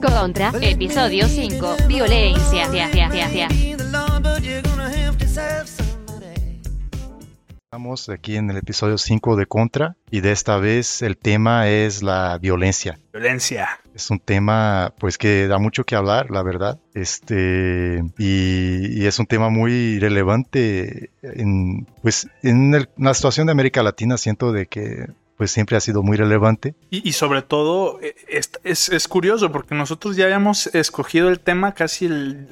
Contra, episodio 5, violencia. Estamos aquí en el episodio 5 de Contra y de esta vez el tema es la violencia. Violencia. Es un tema pues que da mucho que hablar, la verdad. Este y, y es un tema muy relevante en pues en el- la situación de América Latina siento de que pues siempre ha sido muy relevante. Y, sobre todo, eh, es, es- es curioso porque nosotros ya habíamos escogido el tema casi el,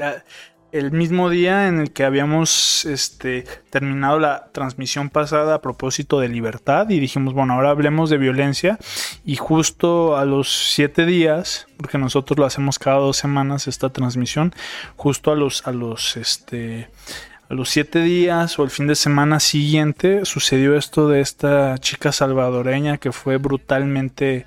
el mismo día en el que habíamos este, terminado la transmisión pasada a propósito de libertad y dijimos, bueno, ahora hablemos de violencia y justo a los siete días, porque nosotros lo hacemos cada dos semanas esta transmisión, justo a los, a los, este, a los siete días o el fin de semana siguiente sucedió esto de esta chica salvadoreña que fue brutalmente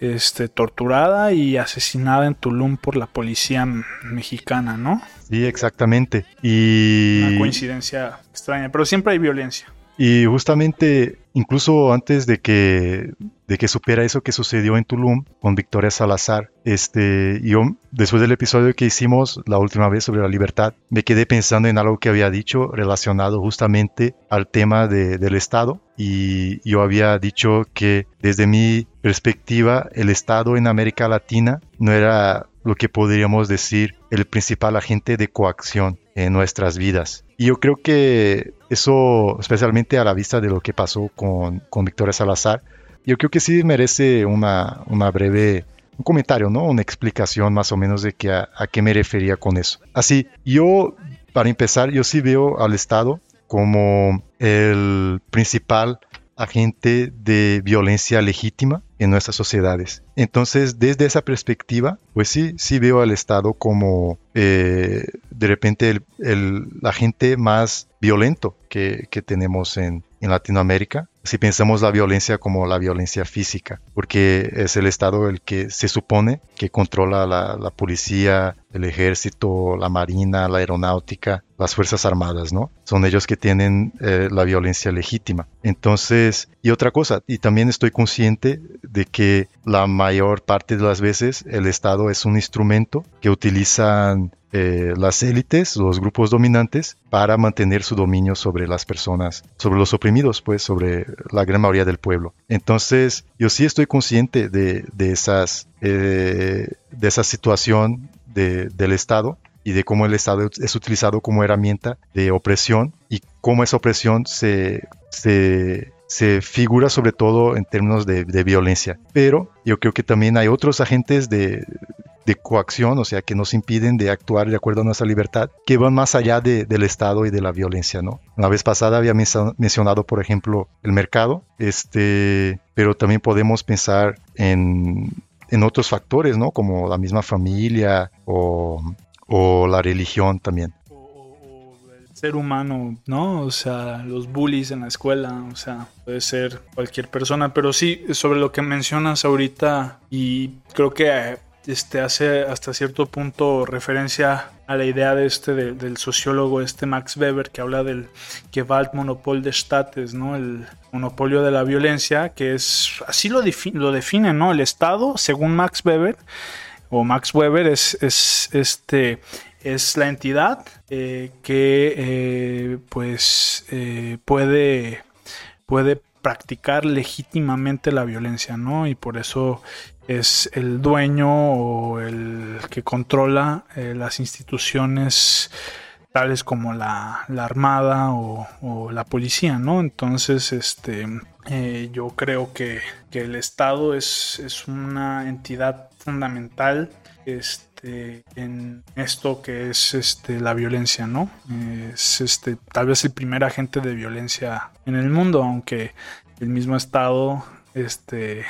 este, torturada y asesinada en Tulum por la policía mexicana, ¿no? Sí, exactamente. Y Una coincidencia extraña, pero siempre hay violencia. Y justamente, incluso antes de que, de que supiera eso que sucedió en Tulum con Victoria Salazar, este, yo, después del episodio que hicimos la última vez sobre la libertad, me quedé pensando en algo que había dicho relacionado justamente al tema de- del Estado. Y yo había dicho que desde mi perspectiva, el Estado en América Latina no era lo que podríamos decir el principal agente de coacción en nuestras vidas. Y yo creo que eso, especialmente a la vista de lo que pasó con, con Victoria Salazar, yo creo que sí merece una, una breve un comentario, ¿no? Una explicación más o menos de que a, qué me refería con eso. Así, yo, para empezar, yo sí veo al Estado como el principal agente de violencia legítima en nuestras sociedades. Entonces, desde esa perspectiva, pues sí, sí veo al Estado como eh, de repente el, el agente más violento que, que tenemos en, en Latinoamérica. Si pensamos la violencia como la violencia física, porque es el Estado el que se supone que controla la, la policía, el ejército, la marina, la aeronáutica, las fuerzas armadas, ¿no? Son ellos que tienen eh, la violencia legítima. Entonces, y otra cosa, y también estoy consciente de que la mayor parte de las veces el Estado es un instrumento que utilizan eh, las élites, los grupos dominantes, para mantener su dominio sobre las personas, sobre los oprimidos, pues, sobre la gran mayoría del pueblo. Entonces, yo sí estoy consciente de, de esas, eh, de esa situación de, del Estado y de cómo el Estado es utilizado como herramienta de opresión y cómo esa opresión se, se, se figura sobre todo en términos de, violencia. Pero yo creo que también hay otros agentes de, de, coacción, o sea, que nos impiden de actuar de acuerdo a nuestra libertad, que van más allá de, del Estado y de la violencia, ¿no? La vez pasada había mencionado, por ejemplo, el mercado, este, pero también podemos pensar en, en otros factores, ¿no? Como la misma familia o, o la religión también ser humano, ¿no? O sea, los bullies en la escuela, o sea, puede ser cualquier persona, pero sí, sobre lo que mencionas ahorita, y creo que este hace hasta cierto punto referencia a la idea de este de, del sociólogo este Max Weber que habla del Gewaltmonopol des Staates, ¿no? El monopolio de la violencia, que es así lo, defi lo define, ¿no? El Estado, según Max Weber o Max Weber es, es este es la entidad eh, que eh, pues eh, puede puede practicar legítimamente la violencia, ¿no? Y por eso es el dueño o el que controla eh, las instituciones tales como la, la armada o, la policía, ¿no? Entonces, este, eh, yo creo que, que el Estado es, es, una entidad fundamental este, en esto que es este, la violencia, ¿no? Es este, tal vez el primer agente de violencia en el mundo, aunque el mismo Estado este,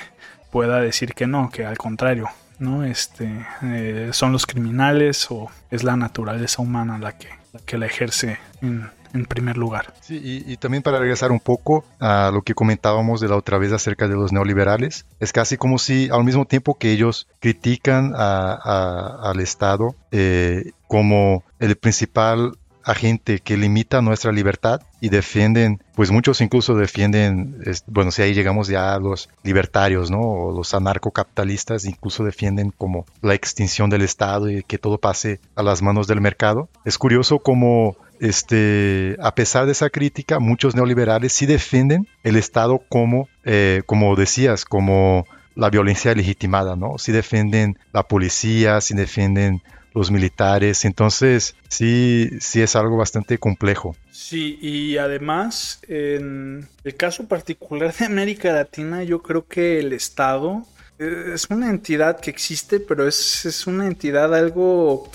pueda decir que no, que al contrario, ¿no? Este, eh, son los criminales o es la naturaleza humana la que la, ejerce en, en, primer lugar. Sí, y, también para regresar un poco a lo que comentábamos de la otra vez acerca de los neoliberales, es casi como si al mismo tiempo que ellos critican a, al Estado eh, como el principal agente que limita nuestra libertad y defienden, pues muchos incluso defienden, bueno, si ahí llegamos ya a los libertarios, ¿no? O los anarcocapitalistas incluso defienden como la extinción del Estado y que todo pase a las manos del mercado. Es curioso como este, a pesar de esa crítica, muchos neoliberales sí defienden el Estado como, eh, como decías, como la violencia legitimada, ¿no? Sí defienden la policía, sí defienden los militares. Entonces, sí, sí es algo bastante complejo. Sí, y además, en el caso particular de América Latina, yo creo que el Estado es una entidad que existe, pero es, es una entidad algo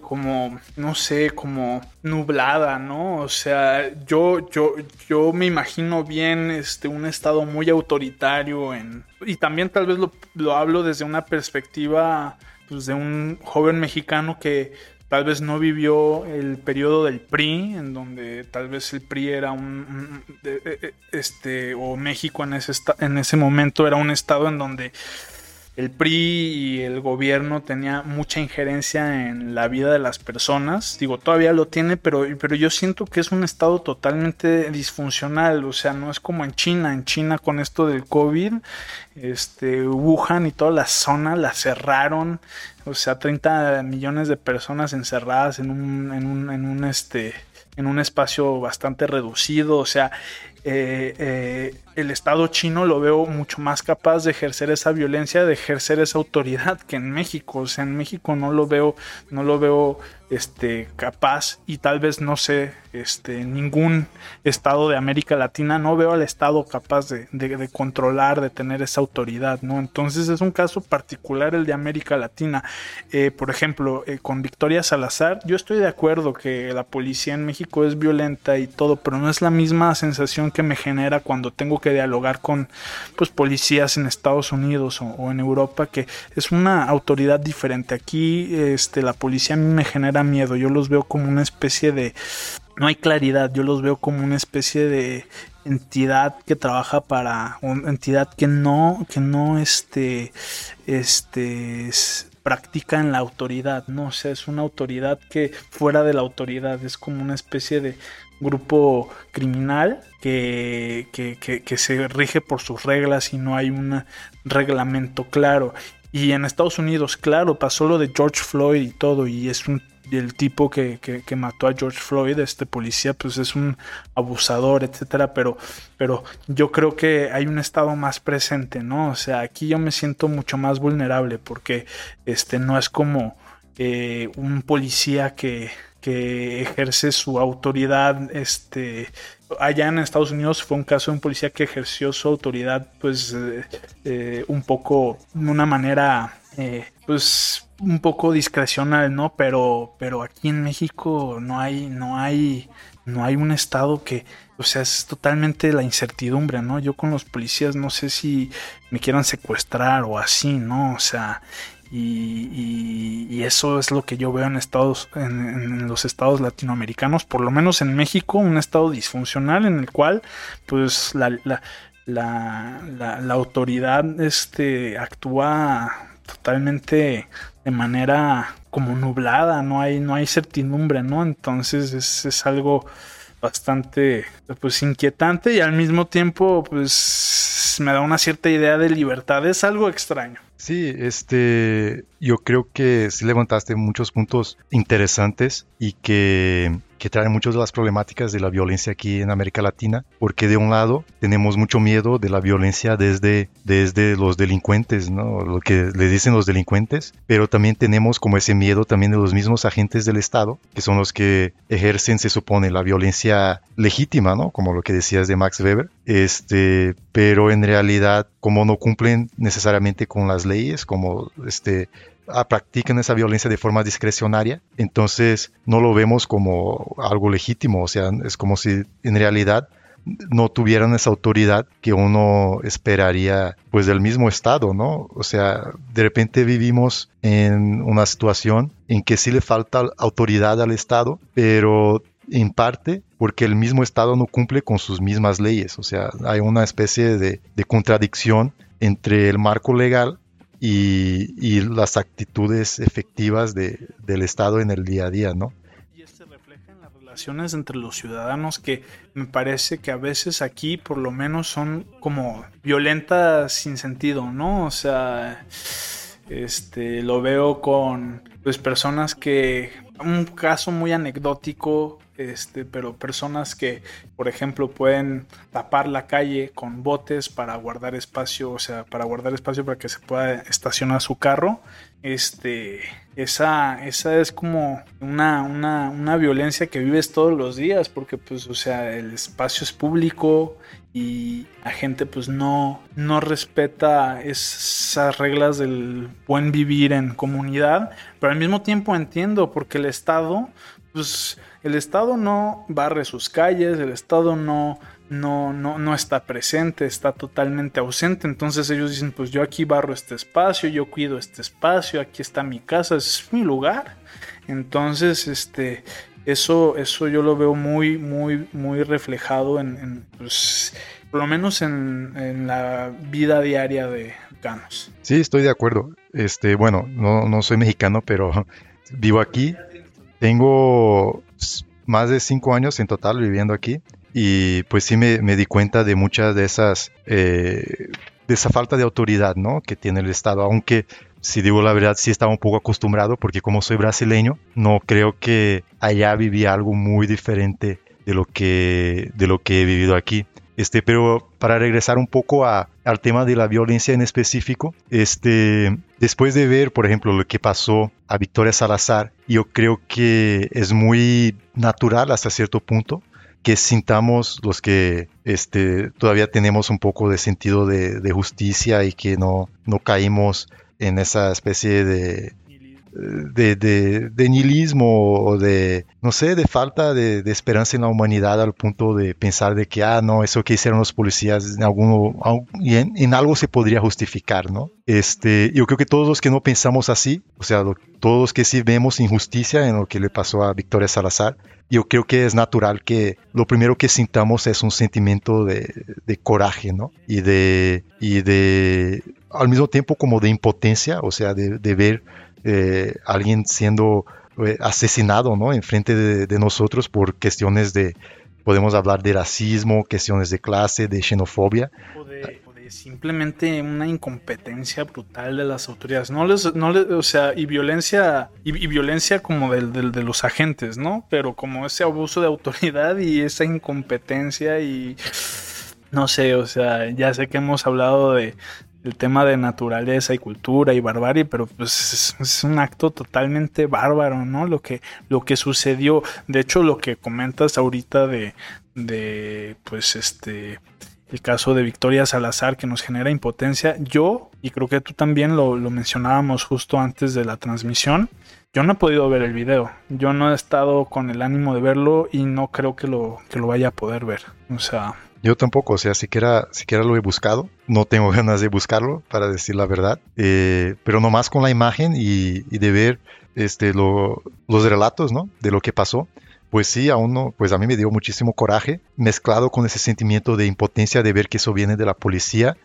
como, no sé, como nublada, ¿no? O sea, yo, yo, yo me imagino bien este, un estado muy autoritario en... Y también tal vez lo, lo hablo desde una perspectiva pues, de un joven mexicano que tal vez no vivió el periodo del PRI, en donde tal vez el PRI era un, e, e, este o México en ese en ese momento era un estado en donde el PRI y el gobierno tenía mucha injerencia en la vida de las personas. Digo, todavía lo tiene, pero, pero yo siento que es un estado totalmente disfuncional. O sea, no es como en China. En China con esto del COVID, este, Wuhan y toda la zona la cerraron. O sea, 30 millones de personas encerradas en un, en un, en un, este, en un espacio bastante reducido. O sea, eh, eh, el Estado chino lo veo mucho más capaz de ejercer esa violencia, de ejercer esa autoridad que en México. O sea, en México no lo veo, no lo veo este, capaz y tal vez no sé, este, ningún estado de América Latina, no veo al Estado capaz de, controlar, de tener esa autoridad, ¿no? Entonces es un caso particular el de América Latina. Eh, por ejemplo, con Victoria Salazar, yo estoy de acuerdo que la policía en México es violenta y todo, pero no es la misma sensación que me genera cuando tengo que dialogar con pues, policías en Estados Unidos o, en Europa, que es una autoridad diferente. Aquí este, la policía a mí me genera miedo, yo los veo como una especie de... No hay claridad, yo los veo como una especie de entidad que trabaja para una entidad que no que no este este practica en la autoridad no o sea es una autoridad que fuera de la autoridad es como una especie de grupo criminal que, que, que, que se rige por sus reglas y no hay un reglamento claro y en Estados Unidos claro pasó lo de George Floyd y todo y es un el tipo que, mató a George Floyd, este policía, pues es un abusador, etcétera, pero, pero yo creo que hay un estado más presente, ¿no? O sea, aquí yo me siento mucho más vulnerable porque este no es como eh, un policía que, que ejerce su autoridad, este, allá en Estados Unidos fue un caso de un policía que ejerció su autoridad, pues, eh, eh, un poco, de una manera, pues, un poco discrecional, ¿no? Pero, pero aquí en México no hay, no hay, no hay un estado que, o sea, es totalmente la incertidumbre, ¿no? Yo con los policías no sé si me quieran secuestrar o así, ¿no? O sea, y, eso es lo que yo veo en estados, en, los estados latinoamericanos, por lo menos en México, un estado disfuncional en el cual, pues, la, la, la, la, autoridad, este, actúa totalmente de manera como nublada, no hay, no hay certidumbre, ¿no? Entonces es, algo bastante pues inquietante y al mismo tiempo pues me da una cierta idea de libertad, es algo extraño. Sí, este, yo creo que sí levantaste muchos puntos interesantes y que que trae muchas de las problemáticas de la violencia aquí en América Latina, porque de un lado tenemos mucho miedo de la violencia desde, desde los delincuentes, ¿no? lo que le dicen los delincuentes, pero también tenemos como ese miedo también de los mismos agentes del Estado, que son los que ejercen, se supone, la violencia legítima, ¿no? como lo que decías de Max Weber, este, pero en realidad como no cumplen necesariamente con las leyes, como este, practican esa violencia de forma discrecionaria, entonces no lo vemos como algo legítimo, o sea, es como si en realidad no tuvieran esa autoridad que uno esperaría pues del mismo estado, ¿no? O sea, de repente vivimos en una situación en que sí le falta autoridad al estado, pero en parte porque el mismo estado no cumple con sus mismas leyes, o sea, hay una especie de, de contradicción entre el marco legal y, las actitudes efectivas de, del Estado en el día a día, ¿no? Y este relaciones entre los ciudadanos que me parece que a veces aquí por lo menos son como violentas sin sentido, ¿no? O sea, este lo veo con pues personas que un caso muy anecdótico este, pero personas que, por ejemplo, pueden tapar la calle con botes para guardar espacio, o sea, para guardar espacio para que se pueda estacionar su carro, este, esa, esa es como una, una, una violencia que vives todos los días, porque pues, o sea, el espacio es público y la gente pues no, no respeta esas reglas del buen vivir en comunidad, pero al mismo tiempo entiendo porque el Estado pues el Estado no barre sus calles, el Estado no, no, no, no está presente, está totalmente ausente. Entonces ellos dicen, pues yo aquí barro este espacio, yo cuido este espacio, aquí está mi casa, es mi lugar. Entonces, este, eso, eso yo lo veo muy, muy, muy reflejado en, pues, por lo menos en, en, la vida diaria de Ganos. Sí, estoy de acuerdo. Este, bueno, no, no soy mexicano, pero vivo aquí. Tengo más de cinco años en total viviendo aquí y pues sí me, di cuenta de muchas de esas, eh, de esa falta de autoridad, ¿no? Que tiene el Estado, aunque si digo la verdad sí estaba un poco acostumbrado porque como soy brasileño no creo que allá vivía algo muy diferente de lo que, de lo que he vivido aquí. Este, pero para regresar un poco al tema de la violencia en específico, este, después de ver, por ejemplo, lo que pasó a Victoria Salazar, yo creo que es muy natural hasta cierto punto que sintamos los que este, todavía tenemos un poco de sentido de, de justicia y que no, no caímos en esa especie de, de, nihilismo o de, no sé, de falta de, esperanza en la humanidad al punto de pensar de que, ah, no, eso que hicieron los policías en, algo se podría justificar, ¿no? Este, yo creo que todos los que no pensamos así, o sea, todos los que sí vemos injusticia en lo que le pasó a Victoria Salazar, yo creo que es natural que lo primero que sintamos es un sentimiento de, de coraje, ¿no? Y de, y de, al mismo tiempo como de impotencia, o sea, de ver eh, alguien siendo eh, asesinado ¿no? enfrente de, de nosotros por cuestiones de, podemos hablar de racismo, cuestiones de clase, de xenofobia. O de, simplemente una incompetencia brutal de las autoridades. No les, no les, o sea, y violencia, y, violencia como del, del, de los agentes, ¿no? Pero como ese abuso de autoridad y esa incompetencia y no sé, o sea, ya sé que hemos hablado de, el tema de naturaleza y cultura y barbarie, pero pues es, un acto totalmente bárbaro, ¿no? Lo que, lo que sucedió, de hecho lo que comentas ahorita de, de pues este, el caso de Victoria Salazar que nos genera impotencia, yo, y creo que tú también lo, lo mencionábamos justo antes de la transmisión, yo no he podido ver el video, yo no he estado con el ánimo de verlo y no creo que lo, que lo vaya a poder ver, o sea... Yo tampoco, o sea, siquiera, siquiera lo he buscado. No tengo ganas de buscarlo, para decir la verdad. Eh, pero nomás con la imagen y, de ver este, los relatos, ¿no? De lo que pasó. Pues sí, a uno, pues a mí me dio muchísimo coraje, mezclado con ese sentimiento de impotencia de ver que eso viene de la policía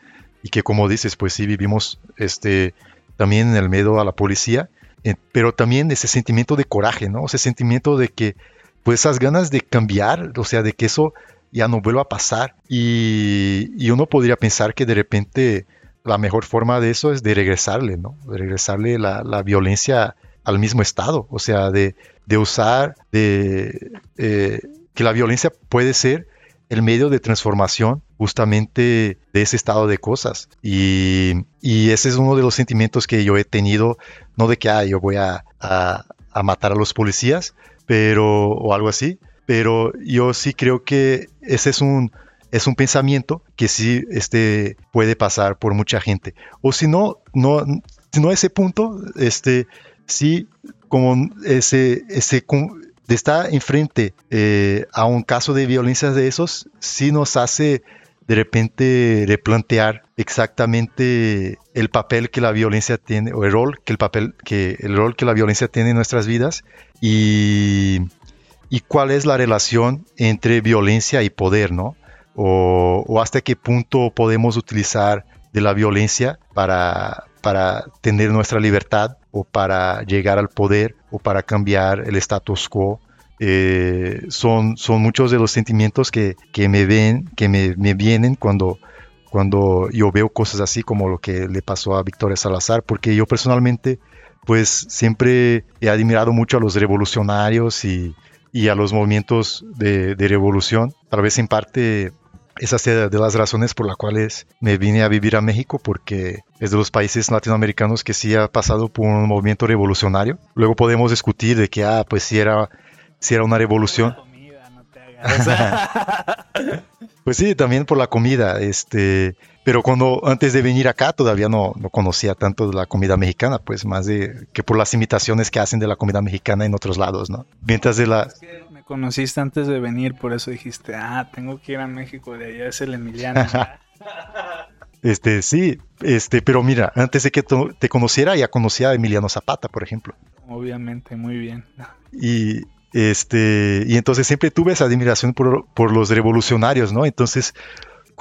y que como dices, pues sí vivimos este, también en el miedo a la policía, eh, pero también ese sentimiento de coraje, ¿no? Ese sentimiento de que, pues esas ganas de cambiar, o sea, de que eso ya no vuelva a pasar. Y, uno podría pensar que de repente la mejor forma de eso es de regresarle, ¿no? De regresarle la, violencia al mismo estado, o sea, de, usar, de eh, que la violencia puede ser el medio de transformación justamente de ese estado de cosas. Y, ese es uno de los sentimientos que yo he tenido, no de que ah, yo voy a, a, a matar a los policías, pero, o algo así, pero yo sí creo que ese es un, es un pensamiento que sí este, puede pasar por mucha gente. O si no, no, no ese punto, este, sí, como ese, ese de estar enfrente eh, a un caso de violencia de esos, sí nos hace de repente replantear exactamente el papel que la violencia tiene o el rol que el papel que el rol que la violencia tiene en nuestras vidas y y cuál es la relación entre violencia y poder, ¿no? O, hasta qué punto podemos utilizar de la violencia para, para tener nuestra libertad o para llegar al poder o para cambiar el status quo eh, son, son muchos de los sentimientos que, que me ven, que me, me, vienen cuando, cuando yo veo cosas así como lo que le pasó a Victoria Salazar, porque yo personalmente pues siempre he admirado mucho a los revolucionarios y, y a los movimientos de, de, revolución. Tal vez en parte esa es de las razones por las cuales me vine a vivir a México, porque es de los países latinoamericanos que sí ha pasado por un movimiento revolucionario. Luego podemos discutir de que, ah, pues si era, si era una revolución. pues sí, también por la comida, este, pero cuando antes de venir acá todavía no, no, conocía tanto de la comida mexicana, pues más de que por las imitaciones que hacen de la comida mexicana en otros lados, ¿no? Mientras de la me conociste antes de venir, por eso dijiste, ah, tengo que ir a México, de allá es el Emiliano. este, sí, este, pero mira, antes de que te conociera ya conocía a Emiliano Zapata, por ejemplo. Obviamente, muy bien. Y este, y entonces siempre tuve esa admiración por, por los revolucionarios, ¿no? Entonces,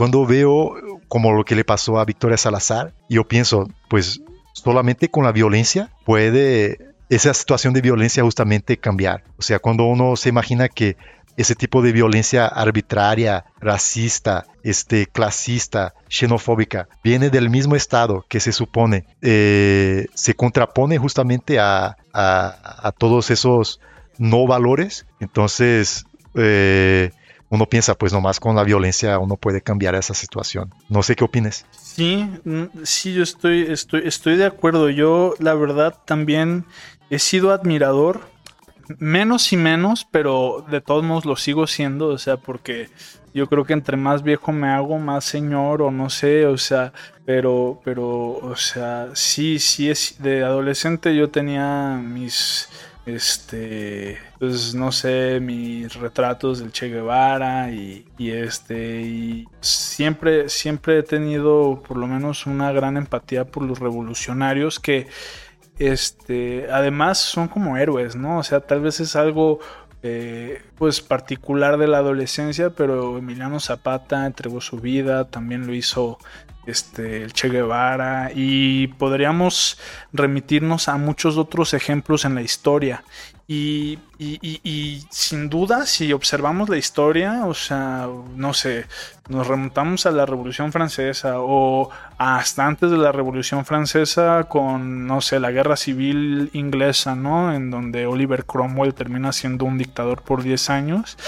cuando veo como lo que le pasó a Victoria Salazar, yo pienso, pues solamente con la violencia puede esa situación de violencia justamente cambiar. O sea, cuando uno se imagina que ese tipo de violencia arbitraria, racista, este, clasista, xenofóbica, viene del mismo Estado que se supone eh, se contrapone justamente a, a, todos esos no valores, entonces eh, uno piensa, pues nomás con la violencia uno puede cambiar esa situación. No sé qué opines. Sí, mm, sí, yo estoy, estoy, estoy de acuerdo. Yo, la verdad, también he sido admirador, menos y menos, pero de todos modos lo sigo siendo, o sea, porque yo creo que entre más viejo me hago, más señor o no sé, o sea, pero, pero, o sea, sí, sí, es, de adolescente yo tenía mis este, pues no sé, mis retratos del Che Guevara y, este, y siempre, siempre he tenido por lo menos una gran empatía por los revolucionarios que, este, además son como héroes, ¿no? O sea, tal vez es algo eh, pues particular de la adolescencia, pero Emiliano Zapata entregó su vida, también lo hizo este, el Che Guevara y podríamos remitirnos a muchos otros ejemplos en la historia. Y, sin duda, si observamos la historia, o sea, no sé, nos remontamos a la Revolución Francesa o hasta antes de la Revolución Francesa con, no sé, la Guerra Civil Inglesa, ¿no? En donde Oliver Cromwell termina siendo un dictador por 10 años.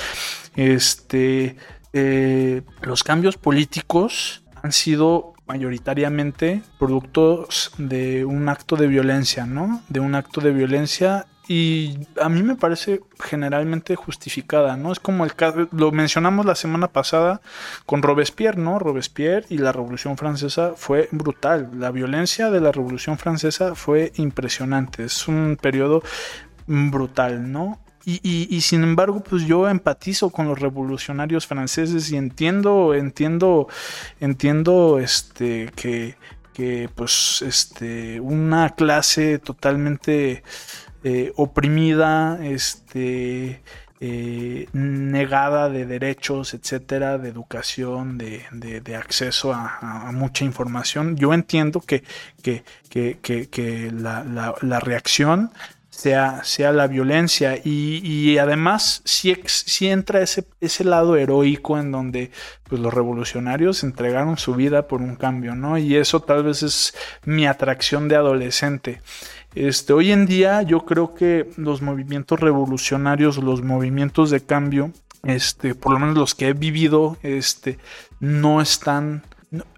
Este, eh, los cambios políticos han sido mayoritariamente productos de un acto de violencia, ¿no? De un acto de violencia y a mí me parece generalmente justificada, ¿no? Es como el caso, lo mencionamos la semana pasada con Robespierre, ¿no? Robespierre y la Revolución Francesa fue brutal. La violencia de la Revolución Francesa fue impresionante. Es un periodo brutal, ¿no? Y, sin embargo, pues yo empatizo con los revolucionarios franceses y entiendo, entiendo, entiendo este que, que pues este una clase totalmente eh, oprimida, este eh, negada de derechos, etcétera, de educación, de, de, acceso a, mucha información. Yo entiendo que, que, que, que la, la, reacción sea, sea la violencia y, además si, si, entra ese, ese lado heroico en donde pues, los revolucionarios entregaron su vida por un cambio, ¿no? Y eso tal vez es mi atracción de adolescente. Este, hoy en día yo creo que los movimientos revolucionarios, los movimientos de cambio, este, por lo menos los que he vivido, este, no están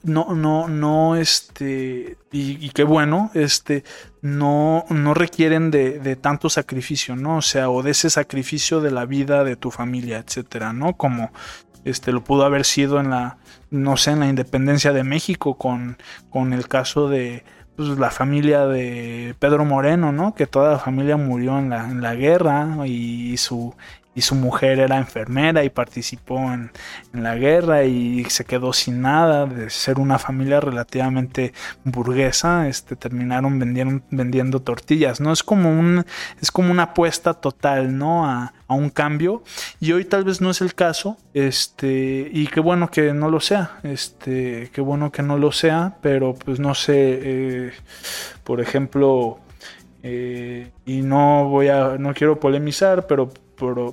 no, no, no, este, y, qué bueno, este, no, no requieren de, tanto sacrificio, ¿no? O sea, o de ese sacrificio de la vida de tu familia, etcétera, ¿no? Como, este, lo pudo haber sido en la, no sé, en la independencia de México con, con el caso de, pues, la familia de Pedro Moreno, ¿no? Que toda la familia murió en la, en la guerra y su, y su mujer era enfermera y participó en, la guerra y se quedó sin nada de ser una familia relativamente burguesa este terminaron vendiendo, vendiendo tortillas no es como un es como una apuesta total no a, un cambio. Y hoy tal vez no es el caso este y qué bueno que no lo sea este qué bueno que no lo sea pero pues no sé eh, por ejemplo eh, y no voy a no quiero polemizar pero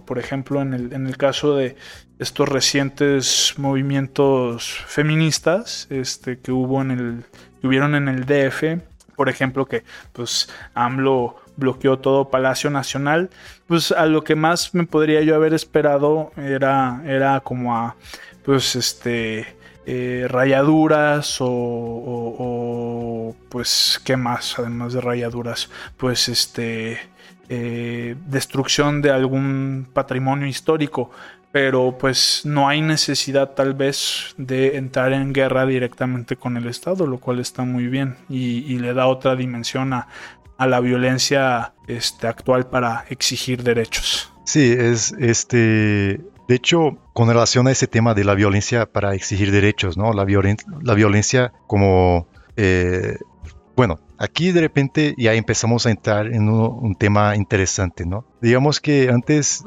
por, ejemplo, en el, en el caso de estos recientes movimientos feministas este, que hubo en el que hubieron en el DF, por ejemplo, que pues AMLO bloqueó todo Palacio Nacional, pues a lo que más me podría yo haber esperado era, era como a, pues este, eh, rayaduras o, pues, ¿qué más? Además de rayaduras, pues este, eh, destrucción de algún patrimonio histórico pero pues no hay necesidad tal vez de entrar en guerra directamente con el Estado, lo cual está muy bien y, le da otra dimensión a, la violencia este, actual para exigir derechos. Sí, es este. De hecho, con relación a ese tema de la violencia para exigir derechos, ¿no? La, la violencia como. Eh, bueno, aquí de repente ya empezamos a entrar en un tema interesante, ¿no? Digamos que antes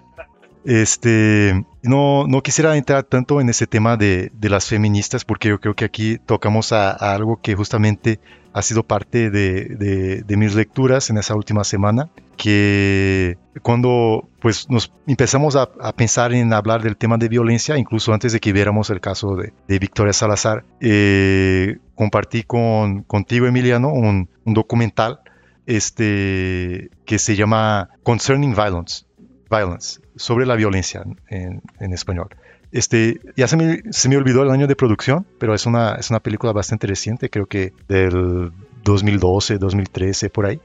este, no, no quisiera entrar tanto en ese tema de, las feministas porque yo creo que aquí tocamos a, algo que justamente ha sido parte de, mis lecturas en esa última semana, que cuando pues nos empezamos a, pensar en hablar del tema de violencia, incluso antes de que viéramos el caso de, Victoria Salazar, eh, compartí con, contigo Emiliano un, documental este, que se llama Concerning Violence Violence, sobre la violencia en, español. Este, ya se me, se me, olvidó el año de producción, pero es una, es una película bastante reciente, creo que del 2012, 2013, por ahí,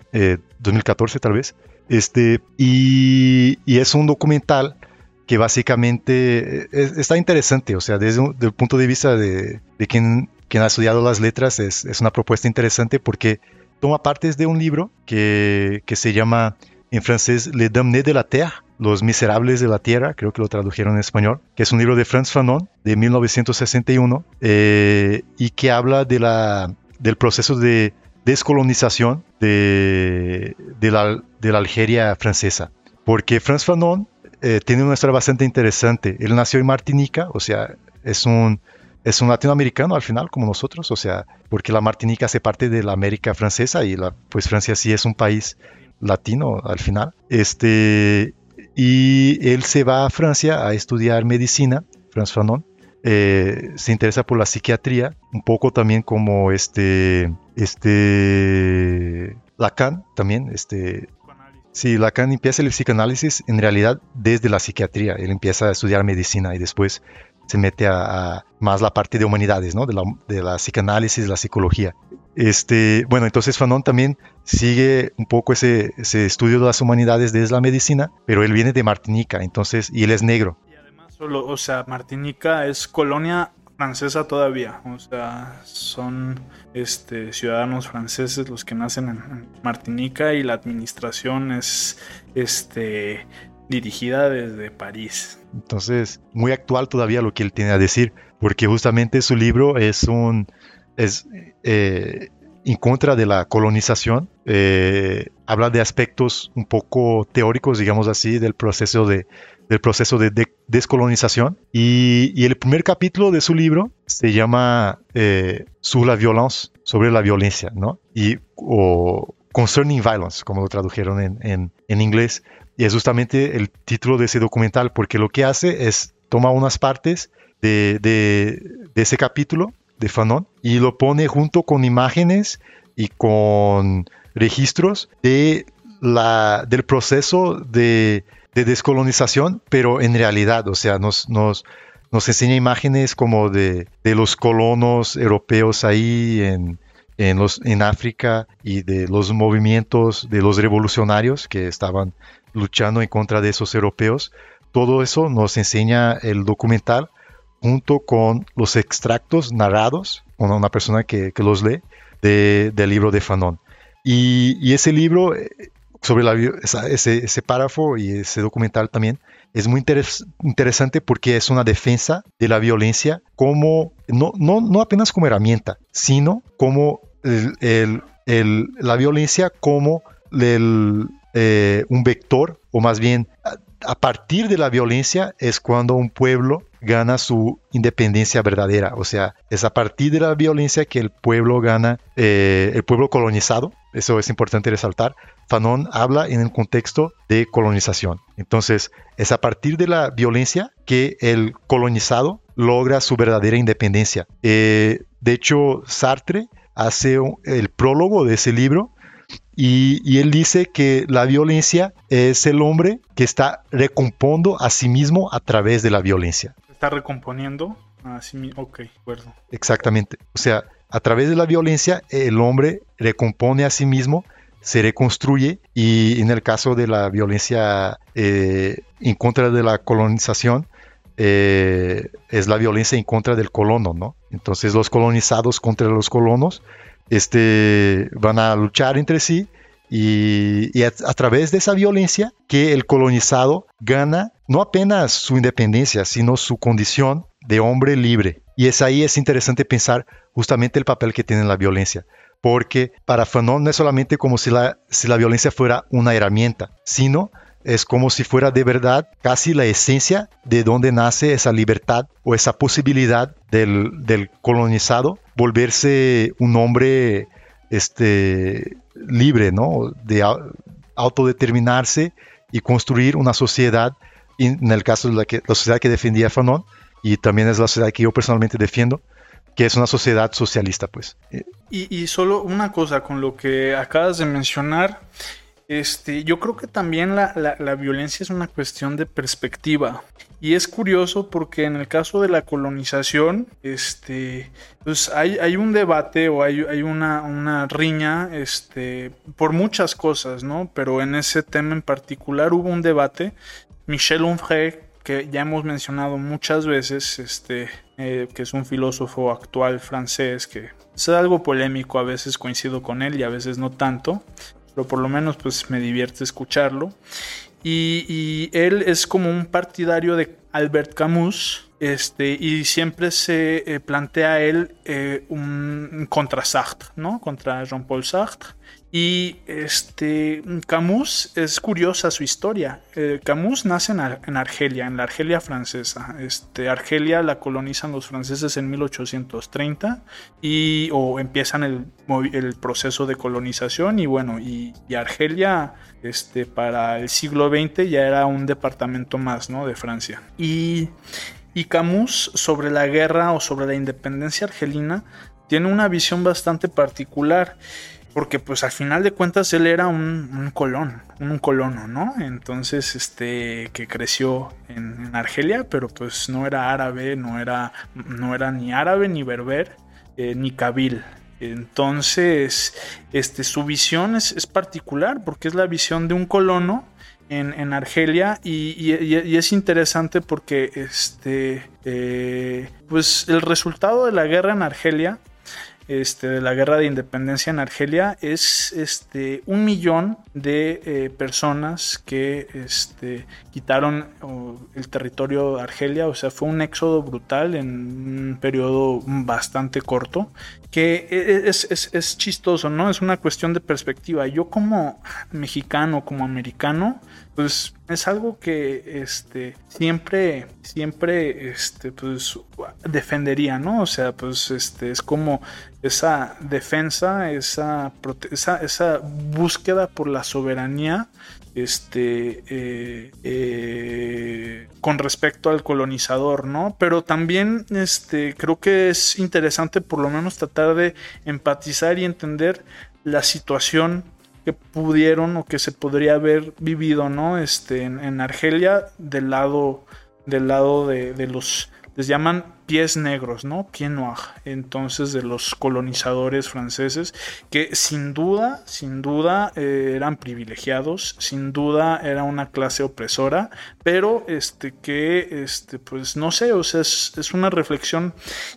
2014 eh, tal vez. Este, y, y, es un documental que básicamente eh, está interesante, o sea, desde, el punto de vista de, de quien, quien, ha estudiado las letras, es, es, una propuesta interesante porque toma partes de un libro que, que se llama en francés Le Damné de la Terre, los Miserables de la Tierra, creo que lo tradujeron en español, que es un libro de Franz Fanon de 1961 eh, y que habla de la, del proceso de descolonización de, de, la, de la Algeria francesa. Porque Franz Fanon eh, tiene una historia bastante interesante. Él nació en Martinica, o sea, es un, es un latinoamericano al final, como nosotros, o sea, porque la Martinica hace parte de la América francesa y la, pues Francia sí es un país latino al final. Este, y él se va a Francia a estudiar medicina, Franz Fanon. Eh, se interesa por la psiquiatría, un poco también como este, este Lacan también, este, Sí, Lacan empieza el psicoanálisis en realidad desde la psiquiatría. Él empieza a estudiar medicina y después se mete a, más la parte de humanidades, ¿no? De la, de la la psicología. Este, bueno, entonces Fanon también sigue un poco ese, ese, estudio de las humanidades desde la medicina, pero él viene de Martinica, entonces, y él es negro. Y además, solo, o sea, Martinica es colonia francesa todavía, o sea, son este, ciudadanos franceses los que nacen en, Martinica y la administración es este, dirigida desde París. Entonces, muy actual todavía lo que él tiene a decir, porque justamente su libro es un es eh, en contra de la colonización, eh, habla de aspectos un poco teóricos, digamos así, del proceso de, del proceso de, descolonización. Y, el primer capítulo de su libro se llama eh, Sur la violence, sobre la violencia, ¿no? Y, o Concerning Violence, como lo tradujeron en, en inglés. Y es justamente el título de ese documental, porque lo que hace es toma unas partes de, de, ese capítulo de Fanon y lo pone junto con imágenes y con registros de la, del proceso de, de descolonización, pero en realidad, o sea, nos, nos, nos enseña imágenes como de, de los colonos europeos ahí en, en, los, en África y de los movimientos de los revolucionarios que estaban luchando en contra de esos europeos. Todo eso nos enseña el documental junto con los extractos narrados, con una persona que, que los lee, de, del libro de Fanon. Y, y ese libro, eh, sobre la, ese, ese, párrafo y ese documental también, es muy interesante porque es una defensa de la violencia como, no, no, no apenas como herramienta, sino como el, el, la violencia como el, eh, un vector, o más bien a partir de la violencia es cuando un pueblo gana su independencia verdadera. O sea, es a partir de la violencia que el pueblo gana, eh, el pueblo colonizado, eso es importante resaltar, Fanon habla en el contexto de colonización. Entonces, es a partir de la violencia que el colonizado logra su verdadera independencia. Eh, de hecho, Sartre hace el prólogo de ese libro y, él dice que la violencia es el hombre que está recompondo a sí mismo a través de la violencia. Está recomponiendo a sí. Ok, acuerdo. Exactamente. O sea, a través de la violencia el hombre recompone a sí mismo se reconstruye y en el caso de la violencia eh, en contra de la colonización eh, es la violencia en contra del colono, ¿no? Entonces los colonizados contra los colonos este, van a luchar entre sí y, a, través de esa violencia que el colonizado gana no apenas su independencia, sino su condición de hombre libre. Y es ahí es interesante pensar justamente el papel que tiene la violencia porque para Fanon no es solamente como si la, si la violencia fuera una herramienta, sino es como si fuera de verdad casi la esencia de donde nace esa libertad o esa posibilidad del, colonizado volverse un hombre este, libre, ¿no? De autodeterminarse y construir una sociedad, en el caso de la, que, la sociedad que defendía Fanon, y también es la sociedad que yo personalmente defiendo, que es una sociedad socialista, pues. Y, solo una cosa con lo que acabas de mencionar, este, yo creo que también la, violencia es una cuestión de perspectiva. Y es curioso porque en el caso de la colonización, este, pues hay, hay un debate o hay, hay una, una, riña este, por muchas cosas, ¿no? Pero en ese tema en particular hubo un debate. Michel Onfray, que ya hemos mencionado muchas veces, este, eh, que es un filósofo actual francés que es algo polémico, a veces coincido con él y a veces no tanto, pero por lo menos pues me divierte escucharlo. Y, él es como un partidario de Albert Camus, este, y siempre se eh, plantea él eh, un contra Sartre, ¿no? Contra Jean-Paul Sartre. Y este Camus es curiosa su historia. Eh, Camus nace en, Argelia, en la Argelia francesa. Este, Argelia la colonizan los franceses en 1830 y o empiezan el, el proceso de colonización y bueno, y, Argelia este, para el siglo XX ya era un departamento más ¿no? de Francia. Y, y Camus sobre la guerra o sobre la independencia argelina tiene una visión bastante particular porque pues al final de cuentas él era un, colón, un colono, ¿no? Entonces, este, que creció en, Argelia, pero pues no era árabe, no era, no era ni árabe, ni berber, eh, ni kabil. Entonces, este, su visión es, particular porque es la visión de un colono en, Argelia y, es interesante porque este, eh, pues el resultado de la guerra en Argelia este, de la guerra de independencia en Argelia es este, un millón de eh, personas que este, quitaron el territorio de Argelia, o sea, fue un éxodo brutal en un periodo bastante corto, que e, e, es, chistoso, ¿no? Es una cuestión de perspectiva. Yo como mexicano, como americano, pues es algo que este siempre siempre este pues defendería no o sea pues este es como esa defensa esa esa, búsqueda por la soberanía este eh, eh, con respecto al colonizador no pero también este creo que es interesante por lo menos tratar de empatizar y entender la situación que pudieron o que se podría haber vivido, ¿no? Este, en, Argelia, del lado, del lado de, los, les llaman pies negros, ¿no? Pied entonces de los colonizadores franceses, que sin duda, sin duda eh, eran privilegiados, sin duda era una clase opresora, pero este que, este, pues no sé, o sea, es, una reflexión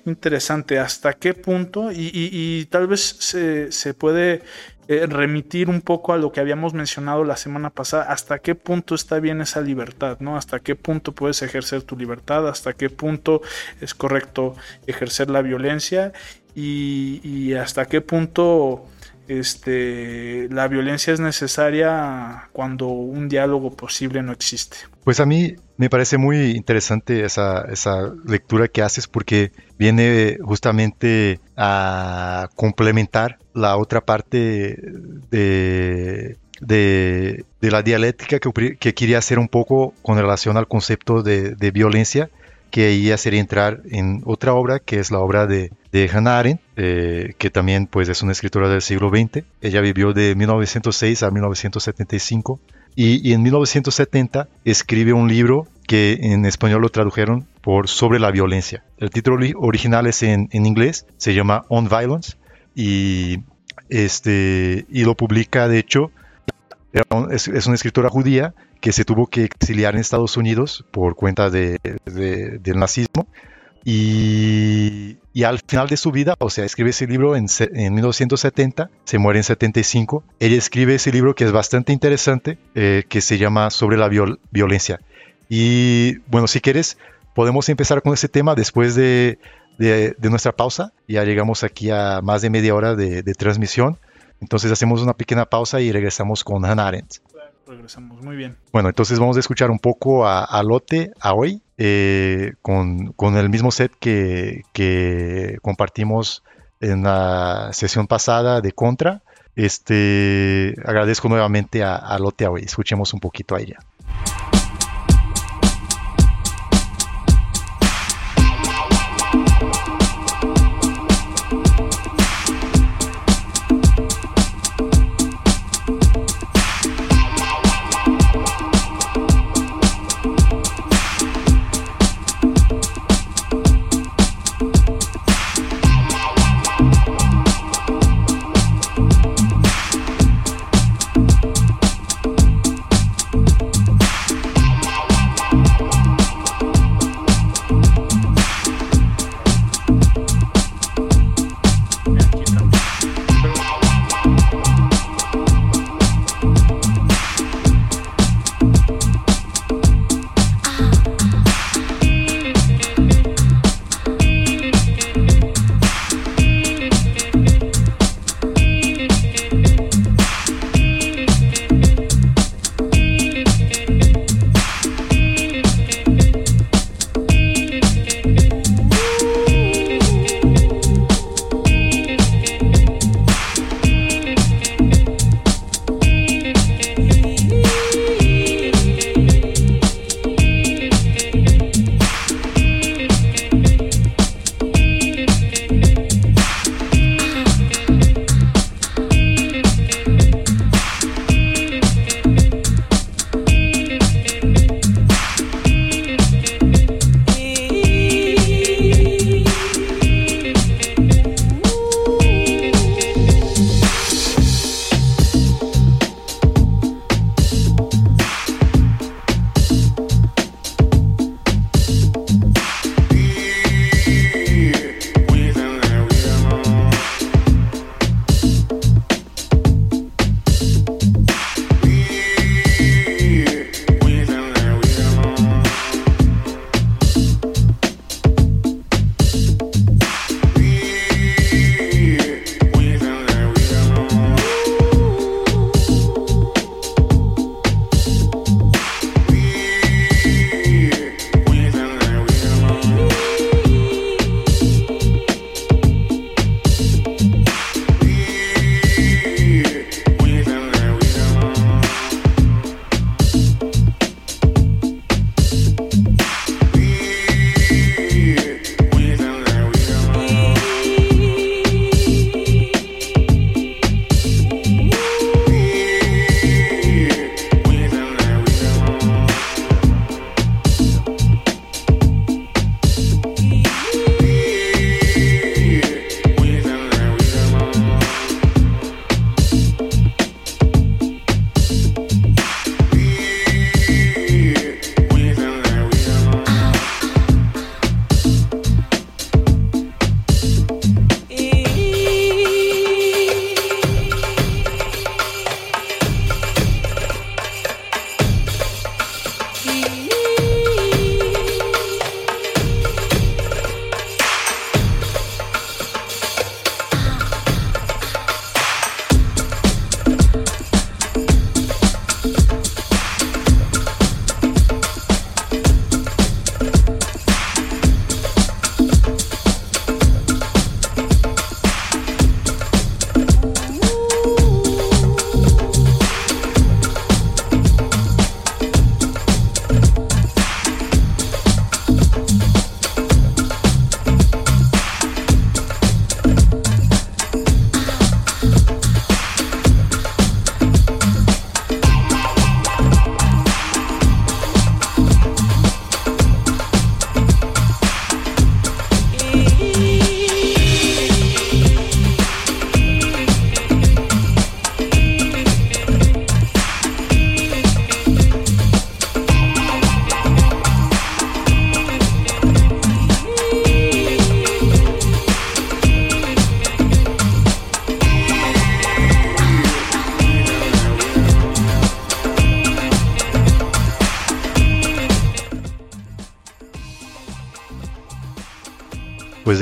interesante hasta qué punto y, tal vez se, se puede eh, remitir un poco a lo que habíamos mencionado la semana pasada, hasta qué punto está bien esa libertad, ¿no? Hasta qué punto puedes ejercer tu libertad, hasta qué punto es correcto ejercer la violencia y, hasta qué punto este, la violencia es necesaria cuando un diálogo posible no existe. Pues a mí me parece muy interesante esa, esa lectura que haces porque viene justamente a complementar la otra parte de, de, la dialéctica que, que, quería hacer un poco con relación al concepto de, violencia que ahí sería entrar en otra obra que es la obra de, de Hannah Arendt, eh, que también pues es una escritora del siglo XX. Ella vivió de 1906 a 1975 y, en 1970 escribe un libro que en español lo tradujeron por Sobre la violencia. El título original es en, en inglés, se llama On Violence y, este, y lo publica de hecho, es, es una escritora judía que se tuvo que exiliar en Estados Unidos por cuenta de, del nazismo. Y, al final de su vida, o sea, escribe ese libro en, en 1970, se muere en 75. Ella escribe ese libro que es bastante interesante, eh, que se llama Sobre la violencia. Y bueno, si quieres, podemos empezar con ese tema después de, de, nuestra pausa. Ya llegamos aquí a más de media hora de, de transmisión. Entonces hacemos una pequeña pausa y regresamos con Hannah Arendt regresamos. Muy bien. Bueno, entonces vamos a escuchar un poco a, Lotte, a hoy, eh, con, el mismo set que, que, compartimos en la sesión pasada de Contra. Este, agradezco nuevamente a, a Lotte a hoy. Escuchemos un poquito a ella.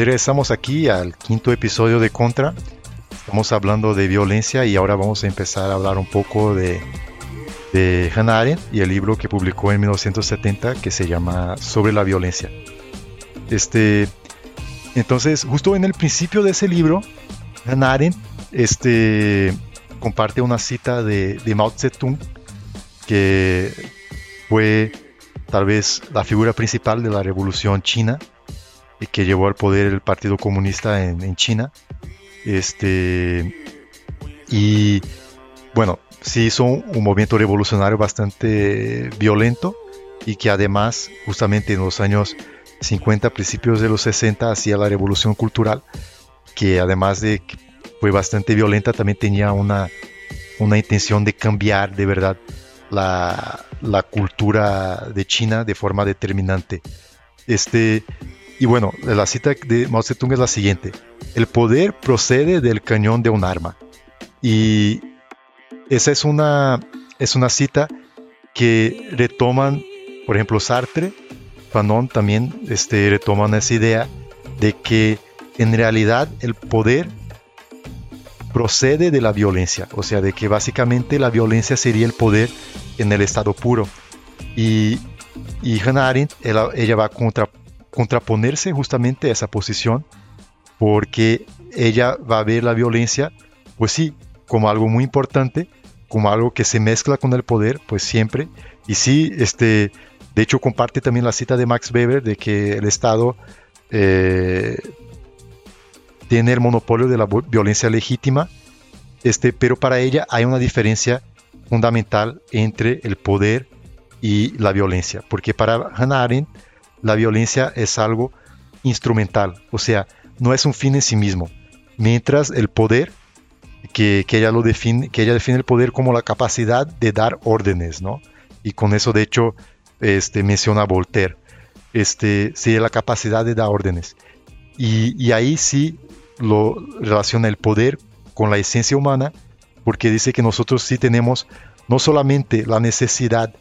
Regresamos aquí al quinto episodio de Contra. Estamos hablando de violencia y ahora vamos a empezar a hablar un poco de, de Hannah Arendt y el libro que publicó en 1970 que se llama Sobre la violencia. Este, entonces, justo en el principio de ese libro, Hannah Arendt este, comparte una cita de, de Mao Zedong que fue tal vez la figura principal de la revolución china que llevó al poder el Partido Comunista en, China. Este, y bueno, sí hizo un, movimiento revolucionario bastante violento y que además justamente en los años 50, principios de los 60, hacía la revolución cultural, que además de que fue bastante violenta, también tenía una, una intención de cambiar de verdad la, la cultura de China de forma determinante. Este, y bueno, la cita de Mao Zedong es la siguiente. El poder procede del cañón de un arma. Y esa es una, es una cita que retoman, por ejemplo, Sartre, Fanon también este, retoman esa idea de que en realidad el poder procede de la violencia, o sea, de que básicamente la violencia sería el poder en el estado puro. Y, y Hannah Arendt, ella, va contra, contraponerse justamente a esa posición, porque ella va a ver la violencia, pues sí, como algo muy importante, como algo que se mezcla con el poder, pues siempre. Y sí, este, de hecho comparte también la cita de Max Weber de que el Estado eh, tiene el monopolio de la violencia legítima, este, pero para ella hay una diferencia fundamental entre el poder y la violencia, porque para Hannah Arendt la violencia es algo instrumental, o sea, no es un fin en sí mismo, mientras el poder, que, ella lo define, que ella define el poder como la capacidad de dar órdenes, ¿no? Y con eso, de hecho, este, menciona Voltaire, este, sería la capacidad de dar órdenes. Y, y ahí sí lo relaciona el poder con la esencia humana, porque dice que nosotros sí tenemos no solamente la necesidad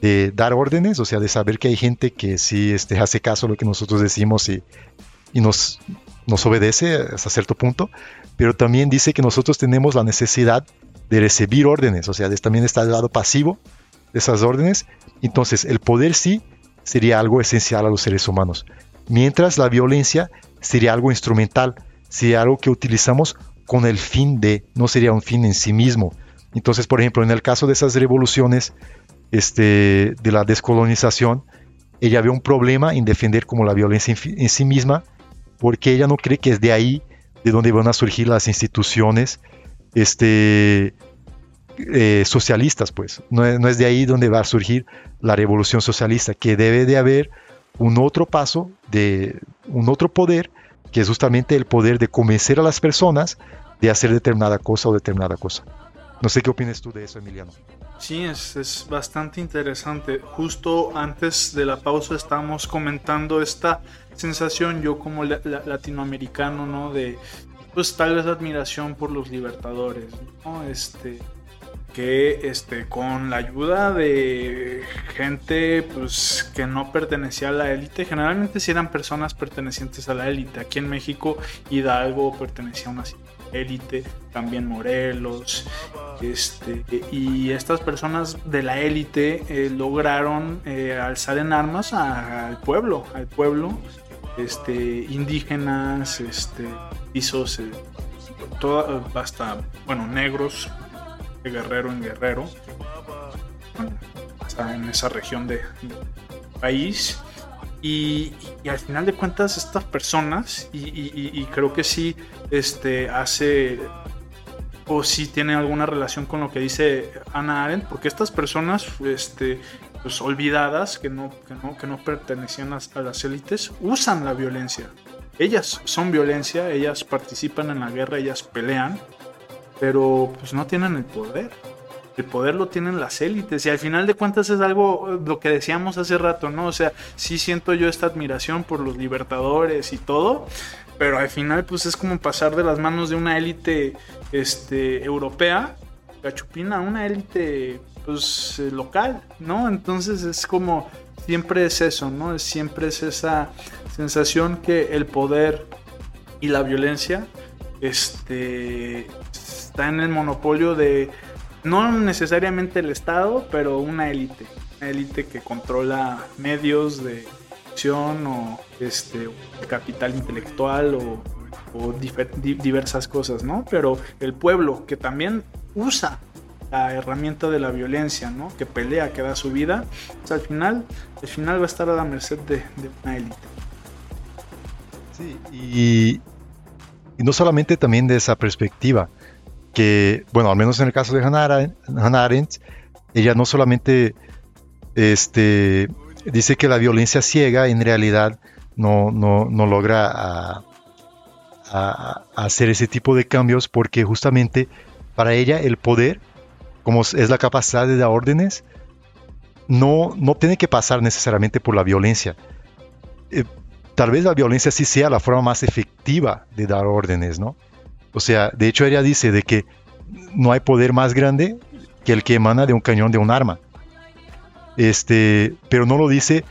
de dar órdenes, o sea, de saber que hay gente que sí este, hace caso a lo que nosotros decimos y, y nos, nos obedece hasta cierto punto, pero también dice que nosotros tenemos la necesidad de recibir órdenes, o sea, de, también está el lado pasivo de esas órdenes. Entonces, el poder sí sería algo esencial a los seres humanos, mientras la violencia sería algo instrumental, sería algo que utilizamos con el fin de, no sería un fin en sí mismo. Entonces, por ejemplo, en el caso de esas revoluciones, este, de la descolonización, ella ve un problema en defender como la violencia en, sí misma, porque ella no cree que es de ahí de donde van a surgir las instituciones este, eh, socialistas, pues. No es, no es de ahí donde va a surgir la revolución socialista, que debe de haber un otro paso, de un otro poder, que es justamente el poder de convencer a las personas de hacer determinada cosa o determinada cosa. No sé qué opinas tú de eso, Emiliano. Sí, es, es, bastante interesante. Justo antes de la pausa estábamos comentando esta sensación, yo como latinoamericano, ¿no? De, pues tal vez admiración por los libertadores, ¿no? Este, que este, con la ayuda de gente pues, que no pertenecía a la élite, generalmente si eran personas pertenecientes a la élite. Aquí en México Hidalgo pertenecía a una élite, también Morelos, este, y estas personas de la élite eh, lograron eh, alzar en armas al pueblo, al pueblo, este, indígenas, este, pisos, eh, hasta, bueno, negros, de guerrero en guerrero, en esa región de, país. Y, al final de cuentas estas personas, y, creo que sí este, hace o si tiene alguna relación con lo que dice Ana Arendt, porque estas personas este, pues, olvidadas, que no, que no, pertenecían a, las élites, usan la violencia. Ellas son violencia, ellas participan en la guerra, ellas pelean, pero pues no tienen el poder. El poder lo tienen las élites y al final de cuentas es algo lo que decíamos hace rato, ¿no? O sea, sí siento yo esta admiración por los libertadores y todo, pero al final pues es como pasar de las manos de una élite este, europea, gachupina, a una élite pues eh, local, ¿no? Entonces es como siempre es eso, ¿no? Siempre es esa sensación que el poder y la violencia este, está en el monopolio de no necesariamente el Estado, pero una élite, una élite que controla medios de o este, capital intelectual o, diversas cosas, ¿no? Pero el pueblo que también usa la herramienta de la violencia, ¿no? Que pelea, que da su vida, pues, al final, al final va a estar a la merced de, una élite. Sí, y no solamente también de esa perspectiva, que, bueno, al menos en el caso de Hannah Arendt, ella no solamente este, dice que la violencia ciega en realidad no, no, logra hacer ese tipo de cambios porque justamente para ella el poder, como es la capacidad de dar órdenes, no, no tiene que pasar necesariamente por la violencia. Eh, tal vez la violencia sí sea la forma más efectiva de dar órdenes, ¿no? O sea, de hecho ella dice de que no hay poder más grande que el que emana de un cañón de un arma. Este, pero no lo dice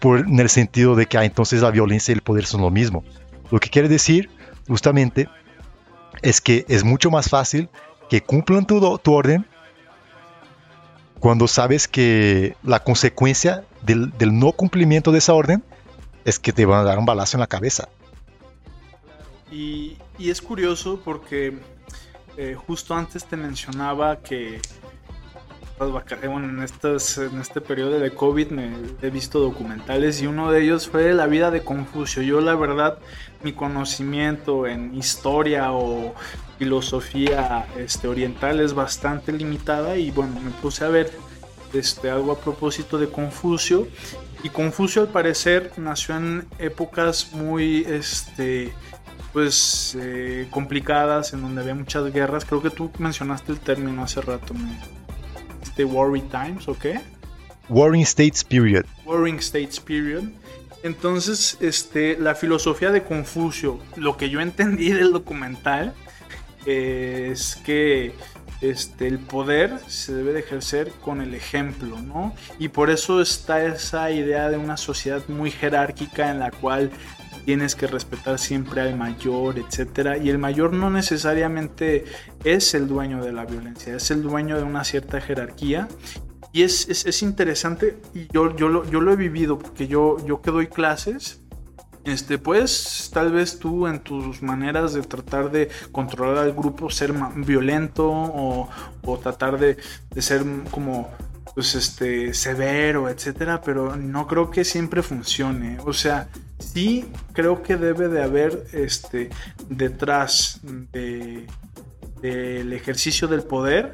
por, en el sentido de que ah, entonces la violencia y el poder son lo mismo. Lo que quiere decir justamente es que es mucho más fácil que cumplan tu, tu orden cuando sabes que la consecuencia del, del no cumplimiento de esa orden es que te van a dar un balazo en la cabeza. Y, es curioso porque eh, justo antes te mencionaba que bueno, en, en este periodo de COVID me he visto documentales y uno de ellos fue La vida de Confucio. Yo la verdad mi conocimiento en historia o filosofía este, oriental es bastante limitada y bueno, me puse a ver este, algo a propósito de Confucio y Confucio al parecer nació en épocas muy este, pues, eh, complicadas, en donde había muchas guerras. Creo que tú mencionaste el término hace rato. Este Warring Times, ¿o qué? Warring States Period. Warring States Period. Entonces, este, la filosofía de Confucio, lo que yo entendí del documental, es que este, el poder se debe de ejercer con el ejemplo, ¿no? Y por eso está esa idea de una sociedad muy jerárquica en la cual tienes que respetar siempre al mayor, etcétera. Y el mayor no necesariamente es el dueño de la violencia, es el dueño de una cierta jerarquía. Y es, es, interesante, y yo, yo, lo, yo lo he vivido, porque yo, yo que doy clases, este, pues tal vez tú en tus maneras de tratar de controlar al grupo ser violento o, tratar de, ser como pues este severo, etcétera, pero no creo que siempre funcione. O sea, sí creo que debe de haber este detrás de del ejercicio del poder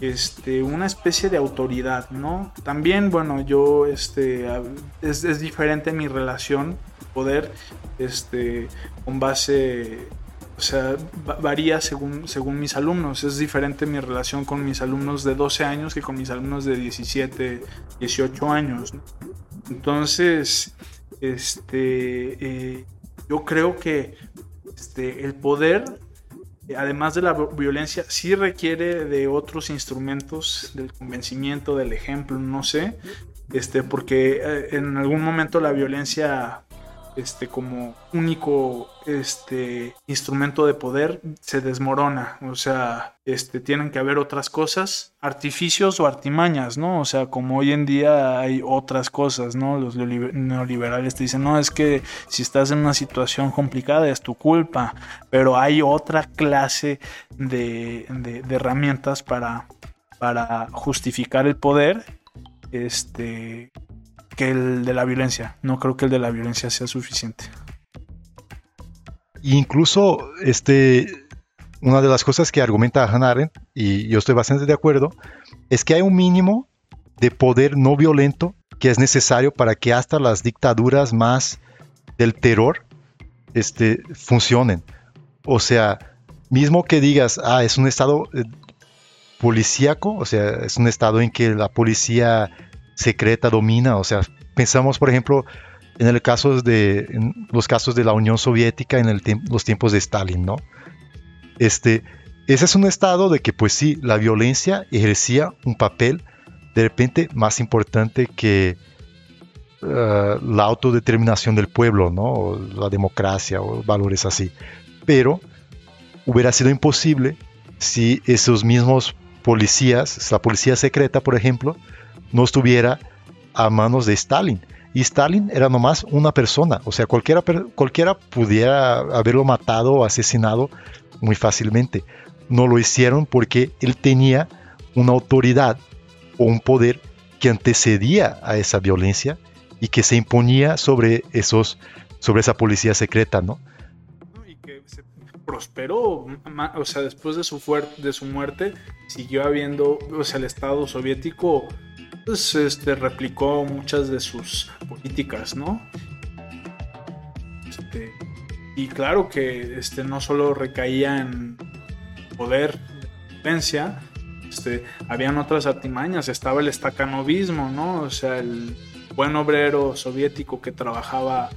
este, una especie de autoridad, ¿no? También, bueno, yo, este, es, es diferente mi relación poder este, con base, o sea, varía según, según mis alumnos. Es diferente mi relación con mis alumnos de 12 años que con mis alumnos de 17, 18 años. Entonces, este, eh, yo creo que este, el poder, además de la violencia, sí requiere de otros instrumentos, del convencimiento, del ejemplo, no sé, este, porque eh, en algún momento la violencia este, como único este, instrumento de poder se desmorona. O sea, este, tienen que haber otras cosas, artificios o artimañas, ¿no? O sea, como hoy en día hay otras cosas, ¿no? Los neoliberales te dicen, no, es que si estás en una situación complicada es tu culpa, pero hay otra clase de, de herramientas para, para justificar el poder este que el de la violencia. No creo que el de la violencia sea suficiente. Incluso, este, una de las cosas que argumenta Hannah Arendt, y yo estoy bastante de acuerdo, es que hay un mínimo de poder no violento que es necesario para que hasta las dictaduras más del terror este, funcionen. O sea, mismo que digas, ah, es un estado eh, policíaco, o sea, es un estado en que la policía secreta domina. O sea, pensamos, por ejemplo, en el caso de los casos de la Unión Soviética en los tiempos de Stalin, ¿no? Este, ese es un estado de que, pues sí, la violencia ejercía un papel de repente más importante que, eh, la autodeterminación del pueblo, ¿no? la democracia o valores así. Pero hubiera sido imposible si esos mismos policías, la policía secreta, por ejemplo, no estuviera a manos de Stalin. Y Stalin era nomás una persona, o sea, cualquiera, cualquiera pudiera haberlo matado o asesinado muy fácilmente. No lo hicieron porque él tenía una autoridad o un poder que antecedía a esa violencia y que se imponía sobre esos sobre esa policía secreta, ¿no? Y que se prosperó, o sea, después de su, de su muerte siguió habiendo, o sea, el Estado soviético pues, este, replicó muchas de sus políticas, ¿no? Este, y claro que este, no solo recaía en poder, violencia, este, habían otras artimañas, estaba el estacanovismo, ¿no? O sea, el buen obrero soviético que trabajaba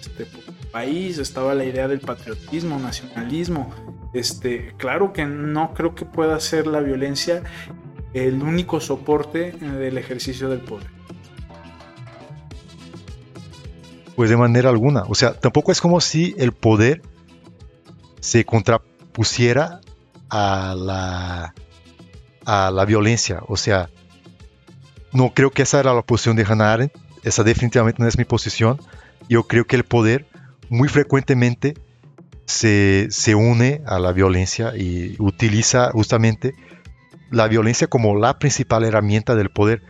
este, por el país, estaba la idea del patriotismo, nacionalismo. Este, claro que no creo que pueda ser la violencia el único soporte eh, del ejercicio del poder. Pues de manera alguna. O sea, tampoco es como si el poder se contrapusiera a la, a la violencia. O sea, no creo que esa era la posición de Hannah Arendt esa definitivamente no es mi posición. Yo creo que el poder muy frecuentemente se, une a la violencia y utiliza justamente la violencia como la principal herramienta del poder.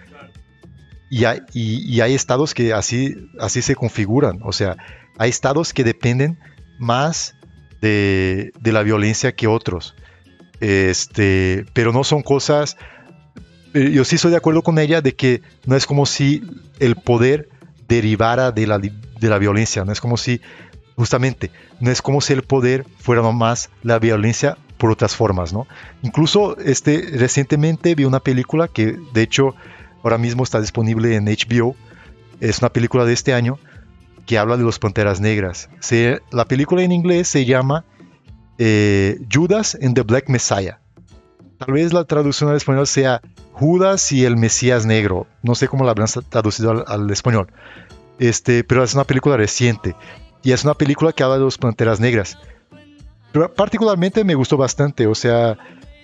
Y hay, estados que así, así se configuran. O sea, hay estados que dependen más de, de la violencia que otros. Este, pero no son cosas eh, yo sí estoy de acuerdo con ella de que no es como si el poder derivara de la, de la violencia, no es como si, justamente, no es como si el poder fuera nomás la violencia por otras formas, ¿no? Incluso este, recientemente vi una película que de hecho ahora mismo está disponible en HBO, es una película de este año que habla de los Panteras Negras. Se, la película en inglés se llama eh, Judas and the Black Messiah. Tal vez la traducción al español sea Judas y el Mesías Negro. No sé cómo la habrán traducido al, español. Este, pero es una película reciente. Y es una película que habla de los Panteras Negras. Particularmente me gustó bastante. O sea,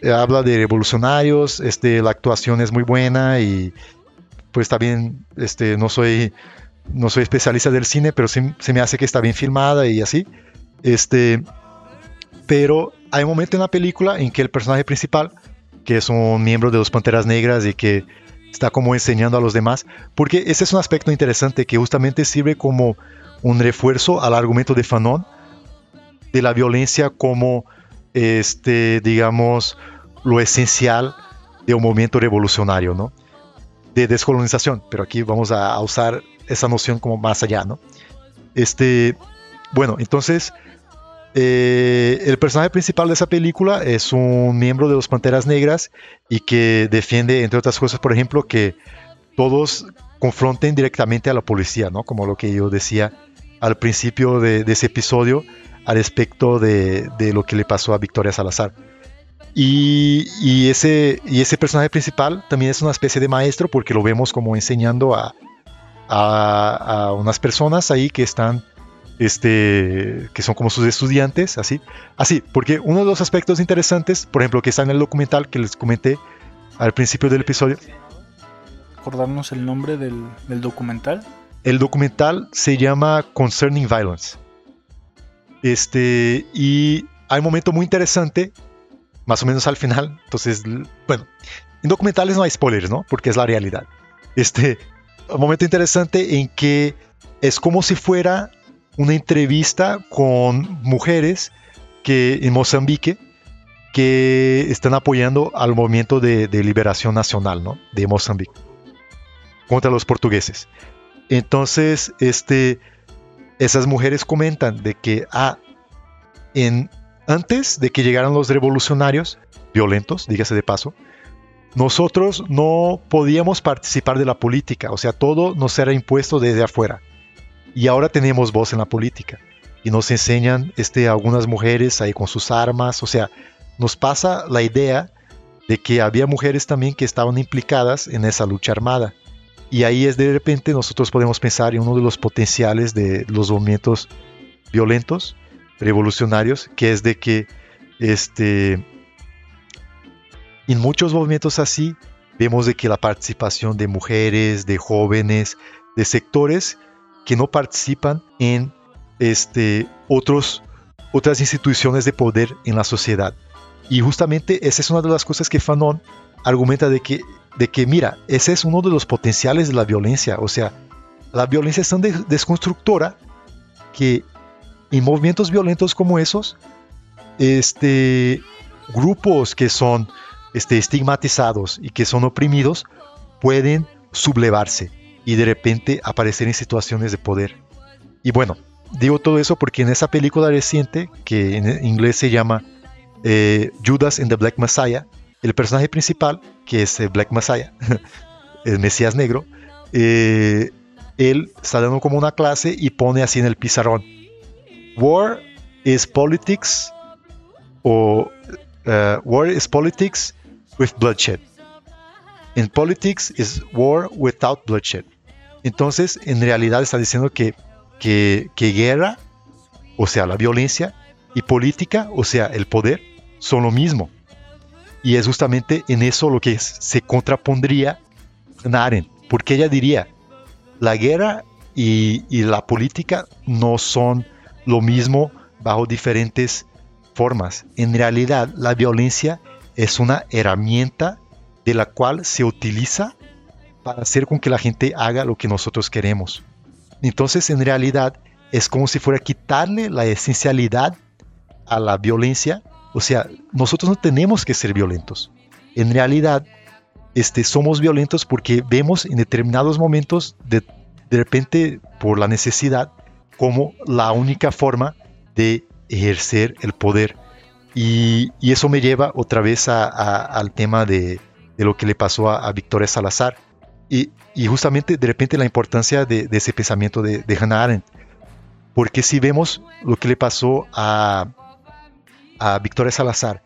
habla de revolucionarios. Este, la actuación es muy buena. Y pues también este, no soy no soy especialista del cine, pero sí, se me hace que está bien filmada y así. Este, pero hay un momento en la película en que el personaje principal que es un miembro de los Panteras Negras y que está como enseñando a los demás, porque ese es un aspecto interesante que justamente sirve como un refuerzo al argumento de Fanon de la violencia como, este, digamos, lo esencial de un movimiento revolucionario, ¿no? De descolonización, pero aquí vamos a, usar esa noción como más allá, ¿no? Este, bueno, entonces eh, el personaje principal de esa película es un miembro de los Panteras Negras y que defiende, entre otras cosas, por ejemplo, que todos confronten directamente a la policía, ¿no? Como lo que yo decía al principio de, ese episodio al respecto de, lo que le pasó a Victoria Salazar. Y, ese, y ese personaje principal también es una especie de maestro porque lo vemos como enseñando a, a unas personas ahí que están este, que son como sus estudiantes, así. Así, porque uno de los aspectos interesantes, por ejemplo, que está en el documental que les comenté al principio del episodio. ¿Acordarnos el nombre del, documental? El documental se llama Concerning Violence. Este, y hay un momento muy interesante, más o menos al final. Entonces, bueno, en documentales no hay spoilers, ¿no? Porque es la realidad. Este, un momento interesante en que es como si fuera una entrevista con mujeres que en Mozambique que están apoyando al movimiento de, liberación nacional ¿no? de Mozambique contra los portugueses. Entonces, este, esas mujeres comentan de que ah, en, antes de que llegaran los revolucionarios violentos, dígase de paso, nosotros no podíamos participar de la política, o sea, todo nos era impuesto desde afuera. Y ahora tenemos voz en la política y nos enseñan este, algunas mujeres ahí con sus armas, o sea, nos pasa la idea de que había mujeres también que estaban implicadas en esa lucha armada Y ahí es de repente nosotros podemos pensar en uno de los potenciales de los movimientos violentos, revolucionarios, que es de que este, en muchos movimientos así vemos de que la participación de mujeres, de jóvenes, de sectores que no participan en este, otros, otras instituciones de poder en la sociedad. Y justamente esa es una de las cosas que Fanon argumenta de que, de que, mira, ese es uno de los potenciales de la violencia. O sea, la violencia es tan desconstructora que en movimientos violentos como esos, este, grupos que son este, estigmatizados y que son oprimidos pueden sublevarse y de repente aparecer en situaciones de poder. Y bueno, digo todo eso porque en esa película reciente, que en inglés se llama eh, Judas and the Black Messiah, el personaje principal, que es el Black Messiah, el Mesías Negro, eh, él está dando como una clase y pone así en el pizarrón, War is politics o uh, war is politics with bloodshed. In politics is war without bloodshed. Entonces, en realidad está diciendo que, que, que guerra, o sea, la violencia, y política, o sea, el poder, son lo mismo. Y es justamente en eso lo que se contrapondría Naren, porque ella diría, la guerra y, y, la política no son lo mismo bajo diferentes formas. En realidad, la violencia es una herramienta de la cual se utiliza para hacer con que la gente haga lo que nosotros queremos. Entonces, en realidad, es como si fuera quitarle la esencialidad a la violencia. O sea, nosotros no tenemos que ser violentos. En realidad, este, somos violentos porque vemos en determinados momentos, de, de repente, por la necesidad, como la única forma de ejercer el poder. Y, eso me lleva otra vez al tema de, lo que le pasó a, Victoria Salazar. Y, justamente de repente la importancia de, ese pensamiento de, Hannah Arendt. Porque si vemos lo que le pasó a, a Victoria Salazar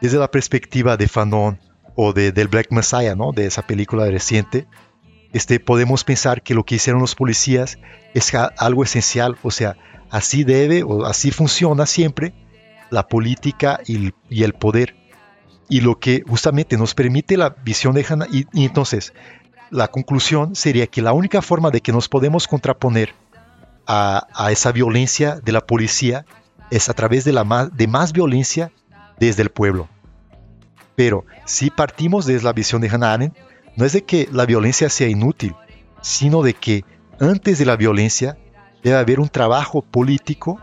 desde la perspectiva de Fanon o de, del Black Messiah, ¿no? de esa película reciente, este, podemos pensar que lo que hicieron los policías es algo esencial, o sea, así debe o así funciona siempre la política y, el poder. Y lo que justamente nos permite la visión de Hannah, y, entonces la conclusión sería que la única forma de que nos podemos contraponer a, esa violencia de la policía es a través de, la más, de más violencia desde el pueblo. Pero si partimos desde la visión de Hannah Arendt, no es de que la violencia sea inútil, sino de que antes de la violencia debe haber un trabajo político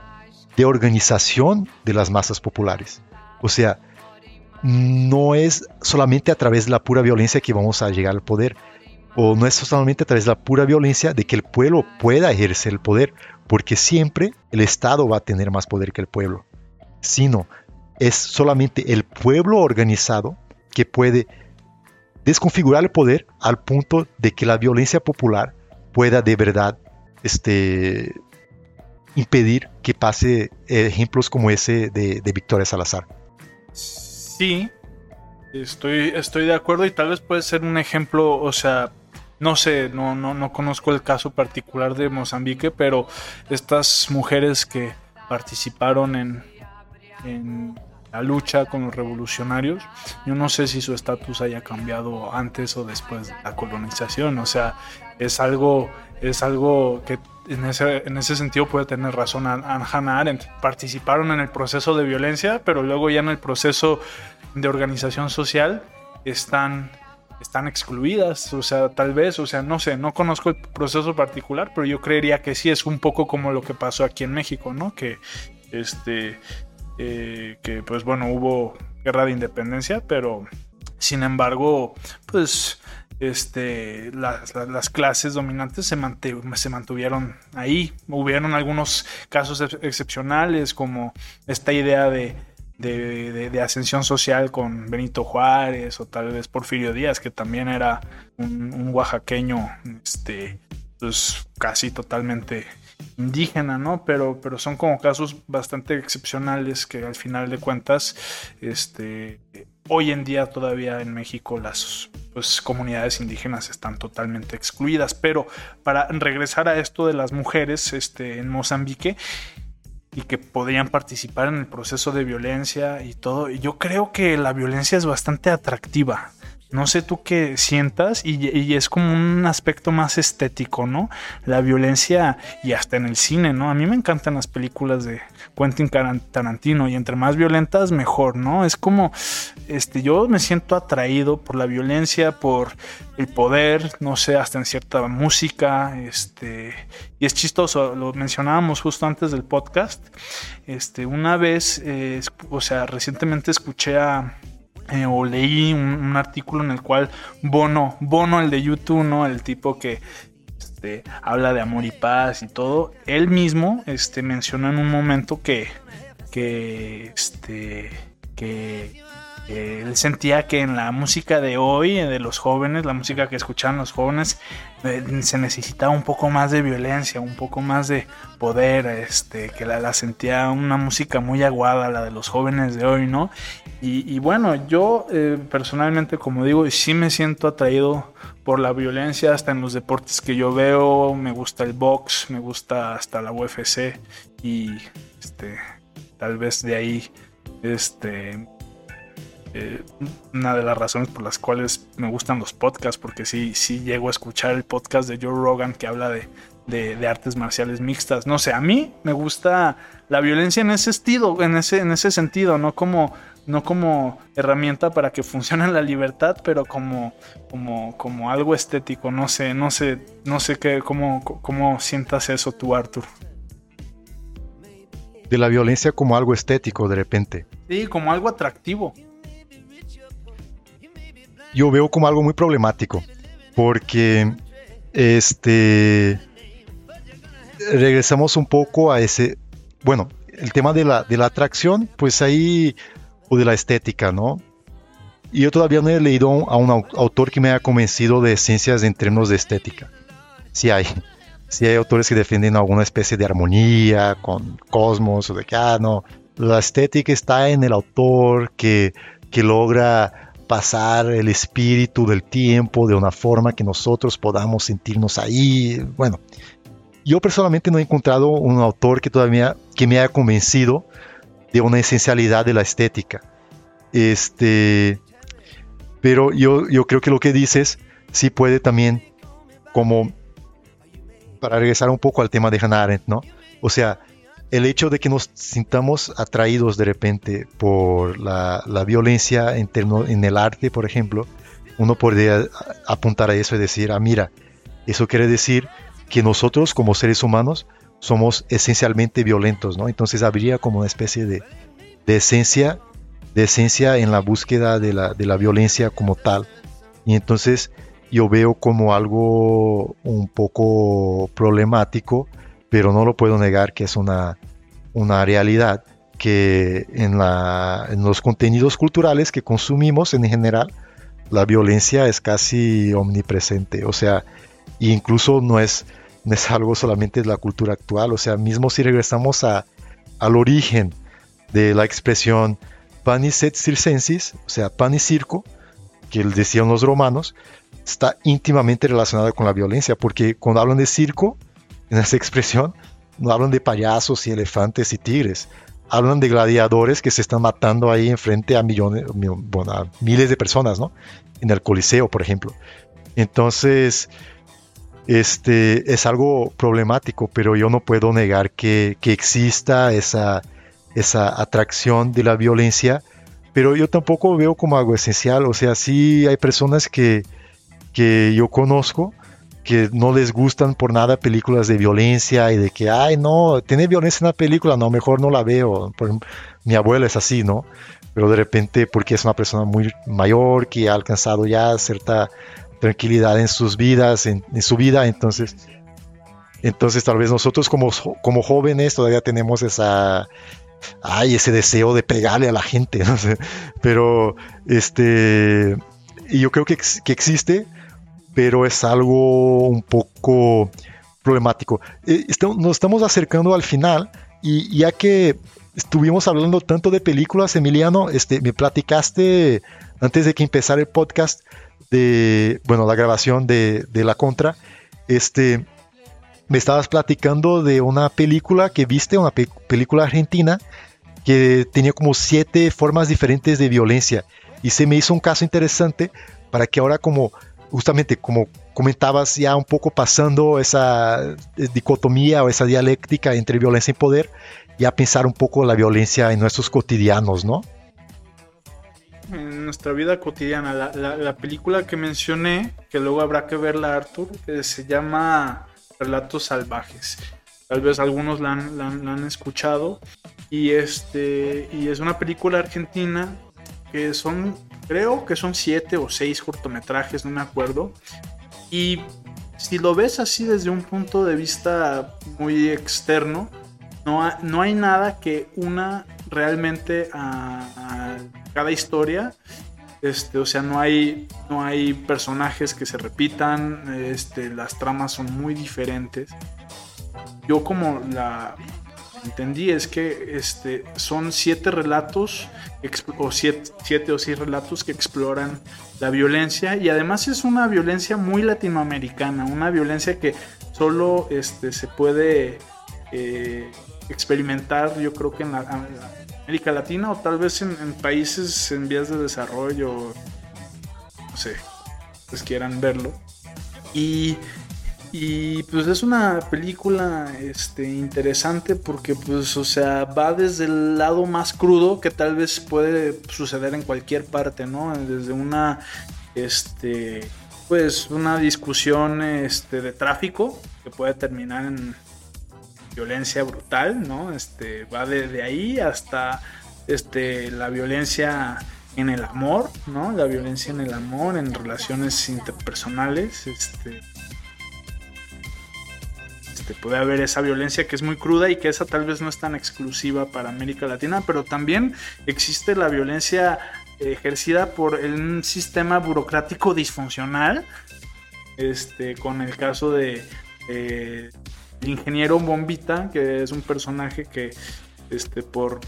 de organización de las masas populares. O sea, no es solamente a través de la pura violencia que vamos a llegar al poder, o no es solamente a través de la pura violencia de que el pueblo pueda ejercer el poder, porque siempre el Estado va a tener más poder que el pueblo, sino es solamente el pueblo organizado que puede desconfigurar el poder al punto de que la violencia popular pueda de verdad este, impedir que pase ejemplos como ese de, Victoria Salazar. Sí, estoy, estoy de acuerdo y tal vez puede ser un ejemplo, o sea, no sé, no, no, no conozco el caso particular de Mozambique, pero estas mujeres que participaron en, la lucha con los revolucionarios. Yo no sé si su estatus haya cambiado antes o después de la colonización. O sea, es algo, es algo que en ese, en ese sentido puede tener razón Hannah Arendt. Participaron en el proceso de violencia, pero luego ya en el proceso de organización social están están excluidas, o sea, tal vez, o sea, no sé, no conozco el proceso particular, pero yo creería que sí es un poco como lo que pasó aquí en México, ¿no? Que este eh, que pues bueno, hubo guerra de independencia, pero sin embargo, pues este, las, clases dominantes se, se, mantuvieron ahí. Hubieron algunos casos excepcionales, como esta idea de, de, ascensión social con Benito Juárez o tal vez Porfirio Díaz, que también era un, un oaxaqueño este, pues, casi totalmente indígena, ¿no? Pero, pero son como casos bastante excepcionales que al final de cuentas, este, hoy en día todavía en México las pues, comunidades indígenas están totalmente excluidas. Pero para regresar a esto de las mujeres este, en Mozambique y que podrían participar en el proceso de violencia y todo, yo creo que la violencia es bastante atractiva. No sé tú qué sientas y, es como un aspecto más estético, ¿no? La violencia y hasta en el cine, ¿no? A mí me encantan las películas de Quentin Tarantino y entre más violentas mejor, ¿no? Es como, este, yo me siento atraído por la violencia, por el poder, no sé, hasta en cierta música, este, y es chistoso, lo mencionábamos justo antes del podcast, este, una vez, eh, o sea, recientemente escuché a eh, o leí un, artículo en el cual Bono, Bono el de YouTube, ¿no? El tipo que este, habla de amor y paz y todo, él mismo este, menciona en un momento que, que, este, que él sentía que en la música de hoy, de los jóvenes, la música que escuchaban los jóvenes, eh, se necesitaba un poco más de violencia, un poco más de poder, este, que la, sentía una música muy aguada, la de los jóvenes de hoy, ¿no? Y, bueno, yo eh, personalmente, como digo, sí me siento atraído por la violencia, hasta en los deportes que yo veo, me gusta el box, me gusta hasta la UFC y este, tal vez de ahí este eh, una de las razones por las cuales me gustan los podcasts, porque sí, sí llego a escuchar el podcast de Joe Rogan que habla de, de, artes marciales mixtas. No sé, a mí me gusta la violencia en ese estilo, en ese, en ese sentido, no como, no como herramienta para que funcione la libertad, pero como, como, como algo estético. No sé, no sé, no sé qué, cómo, cómo sientas eso tú, Arthur. De la violencia como algo estético de repente. Sí, como algo atractivo yo veo como algo muy problemático, porque este regresamos un poco a ese, bueno, el tema de la, de la atracción, pues ahí, o de la estética, ¿no? Y yo todavía no he leído a un autor que me haya convencido de esencias en términos de estética. Si hay, si hay autores que defienden alguna especie de armonía con cosmos, o de que, ah, no, la estética está en el autor que, que logra pasar el espíritu del tiempo de una forma que nosotros podamos sentirnos ahí. Bueno, yo personalmente no he encontrado un autor que todavía que me haya convencido de una esencialidad de la estética. Este, pero yo, yo creo que lo que dices sí puede también, como para regresar un poco al tema de Hannah Arendt, ¿no? O sea, el hecho de que nos sintamos atraídos de repente por la, violencia en, el arte, por ejemplo, uno podría apuntar a eso y decir, ah, mira, eso quiere decir que nosotros como seres humanos somos esencialmente violentos, ¿no? Entonces habría como una especie de, esencia, de esencia en la búsqueda de la violencia como tal. Y entonces yo veo como algo un poco problemático pero no lo puedo negar que es una, una realidad que en, la, en los contenidos culturales que consumimos en general, la violencia es casi omnipresente. O sea, incluso no es, no es algo solamente de la cultura actual. O sea, mismo si regresamos a, al origen de la expresión panis et circensis, o sea, pan y circo, que decían los romanos, está íntimamente relacionada con la violencia, porque cuando hablan de circo, en esa expresión, no hablan de payasos y elefantes y tigres, hablan de gladiadores que se están matando ahí enfrente a millones, miles de personas, ¿no? En el Coliseo, por ejemplo. Entonces, este es algo problemático, pero yo no puedo negar que, que exista esa, esa atracción de la violencia, pero yo tampoco veo como algo esencial. O sea, sí hay personas que, que yo conozco que no les gustan por nada películas de violencia y de que, ay, no, tiene violencia en la película, no, mejor no la veo. mi abuela es así, ¿no? Pero de repente, porque es una persona muy mayor, que ha alcanzado ya cierta tranquilidad en sus vidas, en, su vida, entonces, entonces tal vez nosotros como, como jóvenes todavía tenemos esa, ay, ese deseo de pegarle a la gente, no sé, pero este, y yo creo que, que existe, pero es algo un poco problemático. Eh, nos estamos acercando al final y ya que estuvimos hablando tanto de películas, Emiliano, este, me platicaste antes de que empezara el podcast de, bueno, la grabación de, de La Contra, este, me estabas platicando de una película que viste, una película argentina, que tenía como siete formas diferentes de violencia. Y se me hizo un caso interesante para que ahora como, justamente como comentabas, ya un poco pasando esa dicotomía o esa dialéctica entre violencia y poder, ya pensar un poco la violencia en nuestros cotidianos, ¿no? En nuestra vida cotidiana, la, película que mencioné, que luego habrá que verla, Arthur, que se llama Relatos Salvajes. Tal vez algunos la han, escuchado. Y, este, y es una película argentina que son, creo que son siete o seis cortometrajes, no me acuerdo. Y si lo ves así desde un punto de vista muy externo, no, no hay nada que una realmente a, cada historia. Este, o sea, no hay, no hay personajes que se repitan, este, las tramas son muy diferentes. Yo como la entendí es que este, son siete relatos o siete, siete, o seis relatos que exploran la violencia y además es una violencia muy latinoamericana, una violencia que solo este, se puede eh, experimentar yo creo que en, la, América Latina o tal vez en, países en vías de desarrollo, no sé, pues quieran verlo. Y, y pues es una película este, interesante porque pues o sea va desde el lado más crudo que tal vez puede suceder en cualquier parte, ¿no? Desde una este pues una discusión este, de tráfico que puede terminar en violencia brutal, ¿no? Este, va desde ahí hasta este, la violencia en el amor, ¿no? La violencia en el amor, en relaciones interpersonales, este, este, puede haber esa violencia que es muy cruda y que esa tal vez no es tan exclusiva para América Latina, pero también existe la violencia ejercida por un sistema burocrático disfuncional, este, con el caso de, el ingeniero Bombita, que es un personaje que, este, por,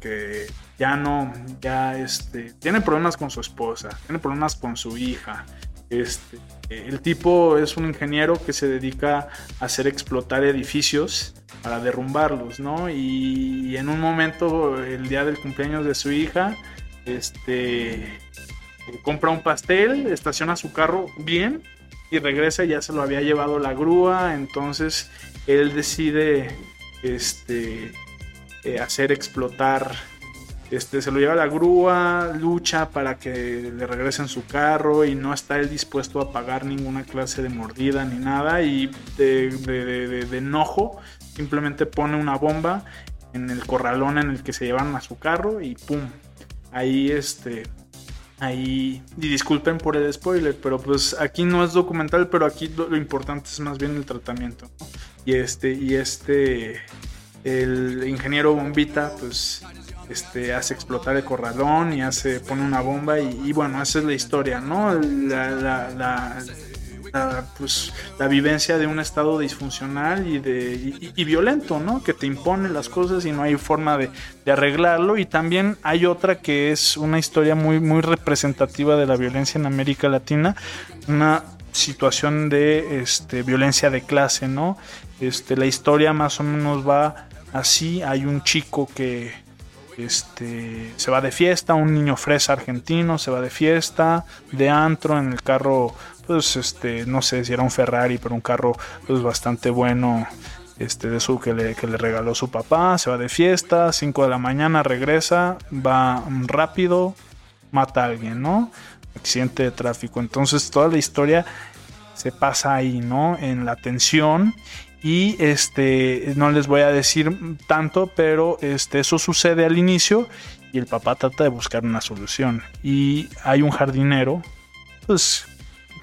que ya no, ya, este, tiene problemas con su esposa, tiene problemas con su hija. Este, el tipo es un ingeniero que se dedica a hacer explotar edificios para derrumbarlos, ¿no? Y, en un momento, el día del cumpleaños de su hija, este, compra un pastel, estaciona su carro bien y regresa, ya se lo había llevado la grúa, entonces él decide este, eh, hacer explotar, este, se lo lleva a la grúa, lucha para que le regresen su carro y no está él dispuesto a pagar ninguna clase de mordida ni nada y de, enojo simplemente pone una bomba en el corralón en el que se llevan a su carro y pum, ahí este ahí y disculpen por el spoiler pero pues aquí no es documental pero aquí lo, importante es más bien el tratamiento y este, y este, el ingeniero bombita, pues, este, hace explotar el corralón y hace, pone una bomba y, bueno, esa es la historia, ¿no? La, pues, la vivencia de un estado disfuncional y, de, y, violento, ¿no? Que te impone las cosas y no hay forma de, de, arreglarlo. Y también hay otra que es una historia muy, muy representativa de la violencia en América Latina, una situación de este, violencia de clase, ¿no? Este, la historia más o menos va así. Hay un chico que este, se va de fiesta, un niño fresa argentino se va de fiesta, de antro en el carro, pues este, no sé si era un Ferrari, pero un carro pues bastante bueno. Este, de su que le, que le regaló su papá, se va de fiesta, 5 de la mañana regresa, va rápido, mata a alguien, ¿no? Accidente de tráfico. Entonces toda la historia se pasa ahí, ¿no? En la tensión y este no les voy a decir tanto, pero este eso sucede al inicio y el papá trata de buscar una solución. Y hay un jardinero pues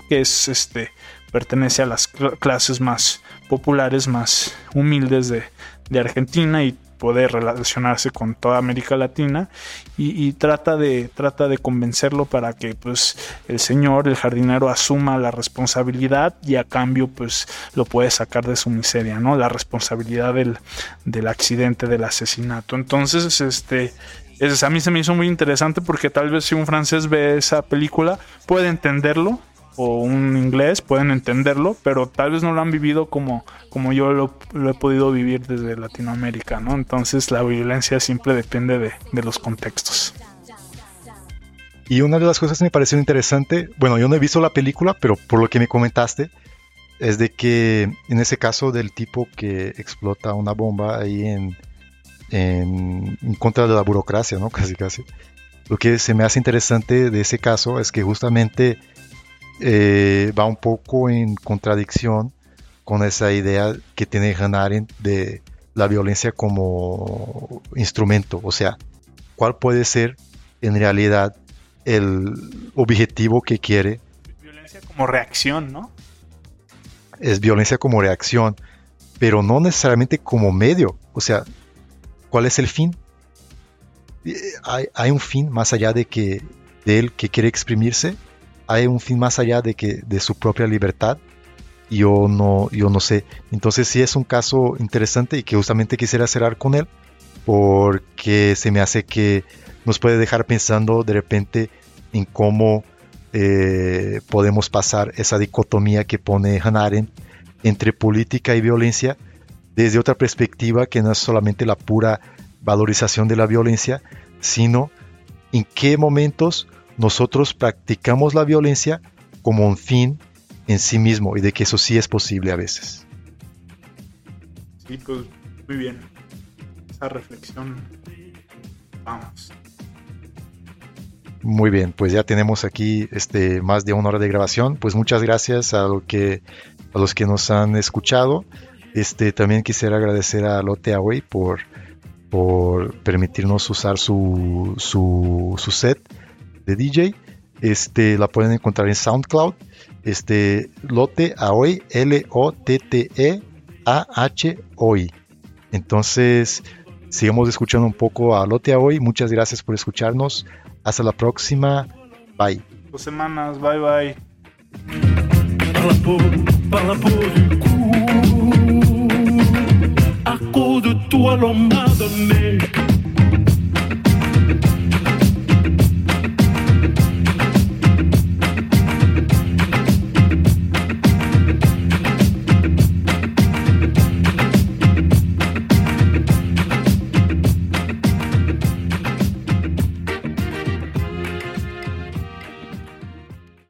que es este pertenece a las clases más populares, más humildes de, de Argentina y puede relacionarse con toda América Latina y, trata, de, trata de convencerlo para que pues el señor, el jardinero, asuma la responsabilidad y a cambio pues lo puede sacar de su miseria, ¿no? La responsabilidad del, del accidente, del asesinato. Entonces, este, es, a mí se me hizo muy interesante porque tal vez si un francés ve esa película puede entenderlo o un inglés pueden entenderlo, pero tal vez no lo han vivido como, como yo lo, he podido vivir desde Latinoamérica, ¿no? Entonces la violencia siempre depende de, de los contextos. Y una de las cosas que me pareció interesante, bueno, yo no he visto la película, pero por lo que me comentaste, es de que en ese caso del tipo que explota una bomba ahí en, en, contra de la burocracia, ¿no? Casi, casi. Lo que se me hace interesante de ese caso es que justamente eh, va un poco en contradicción con esa idea que tiene Hannah de la violencia como instrumento. O sea, ¿cuál puede ser en realidad el objetivo que quiere? Violencia como reacción, ¿no? Es violencia como reacción, pero no necesariamente como medio. O sea, ¿Cuál es el fin? Eh, ¿Hay, un fin más allá de que de él que quiere exprimirse? ¿Hay un fin más allá de que de su propia libertad? Yo no, yo no sé. Entonces sí es un caso interesante y que justamente quisiera cerrar con él porque se me hace que nos puede dejar pensando de repente en cómo eh, podemos pasar esa dicotomía que pone Hannah entre política y violencia desde otra perspectiva que no es solamente la pura valorización de la violencia, sino en qué momentos nosotros practicamos la violencia como un fin en sí mismo y de que eso sí es posible a veces. Sí, pues muy bien. Esa reflexión. Vamos. Muy bien, pues ya tenemos aquí este, más de una hora de grabación. Pues muchas gracias a, lo que, a los que nos han escuchado. Este, también quisiera agradecer a Lotte Away por, por permitirnos usar su, su, set de DJ. Este, la pueden encontrar en SoundCloud. Este, Lotte Aoi, L-O-T-T-E-A-H-O-I. Entonces, sigamos escuchando un poco a Lotte Aoi. Muchas gracias por escucharnos. Hasta la próxima. Bye. Dos semanas. Bye bye. de toi l'on m'a donné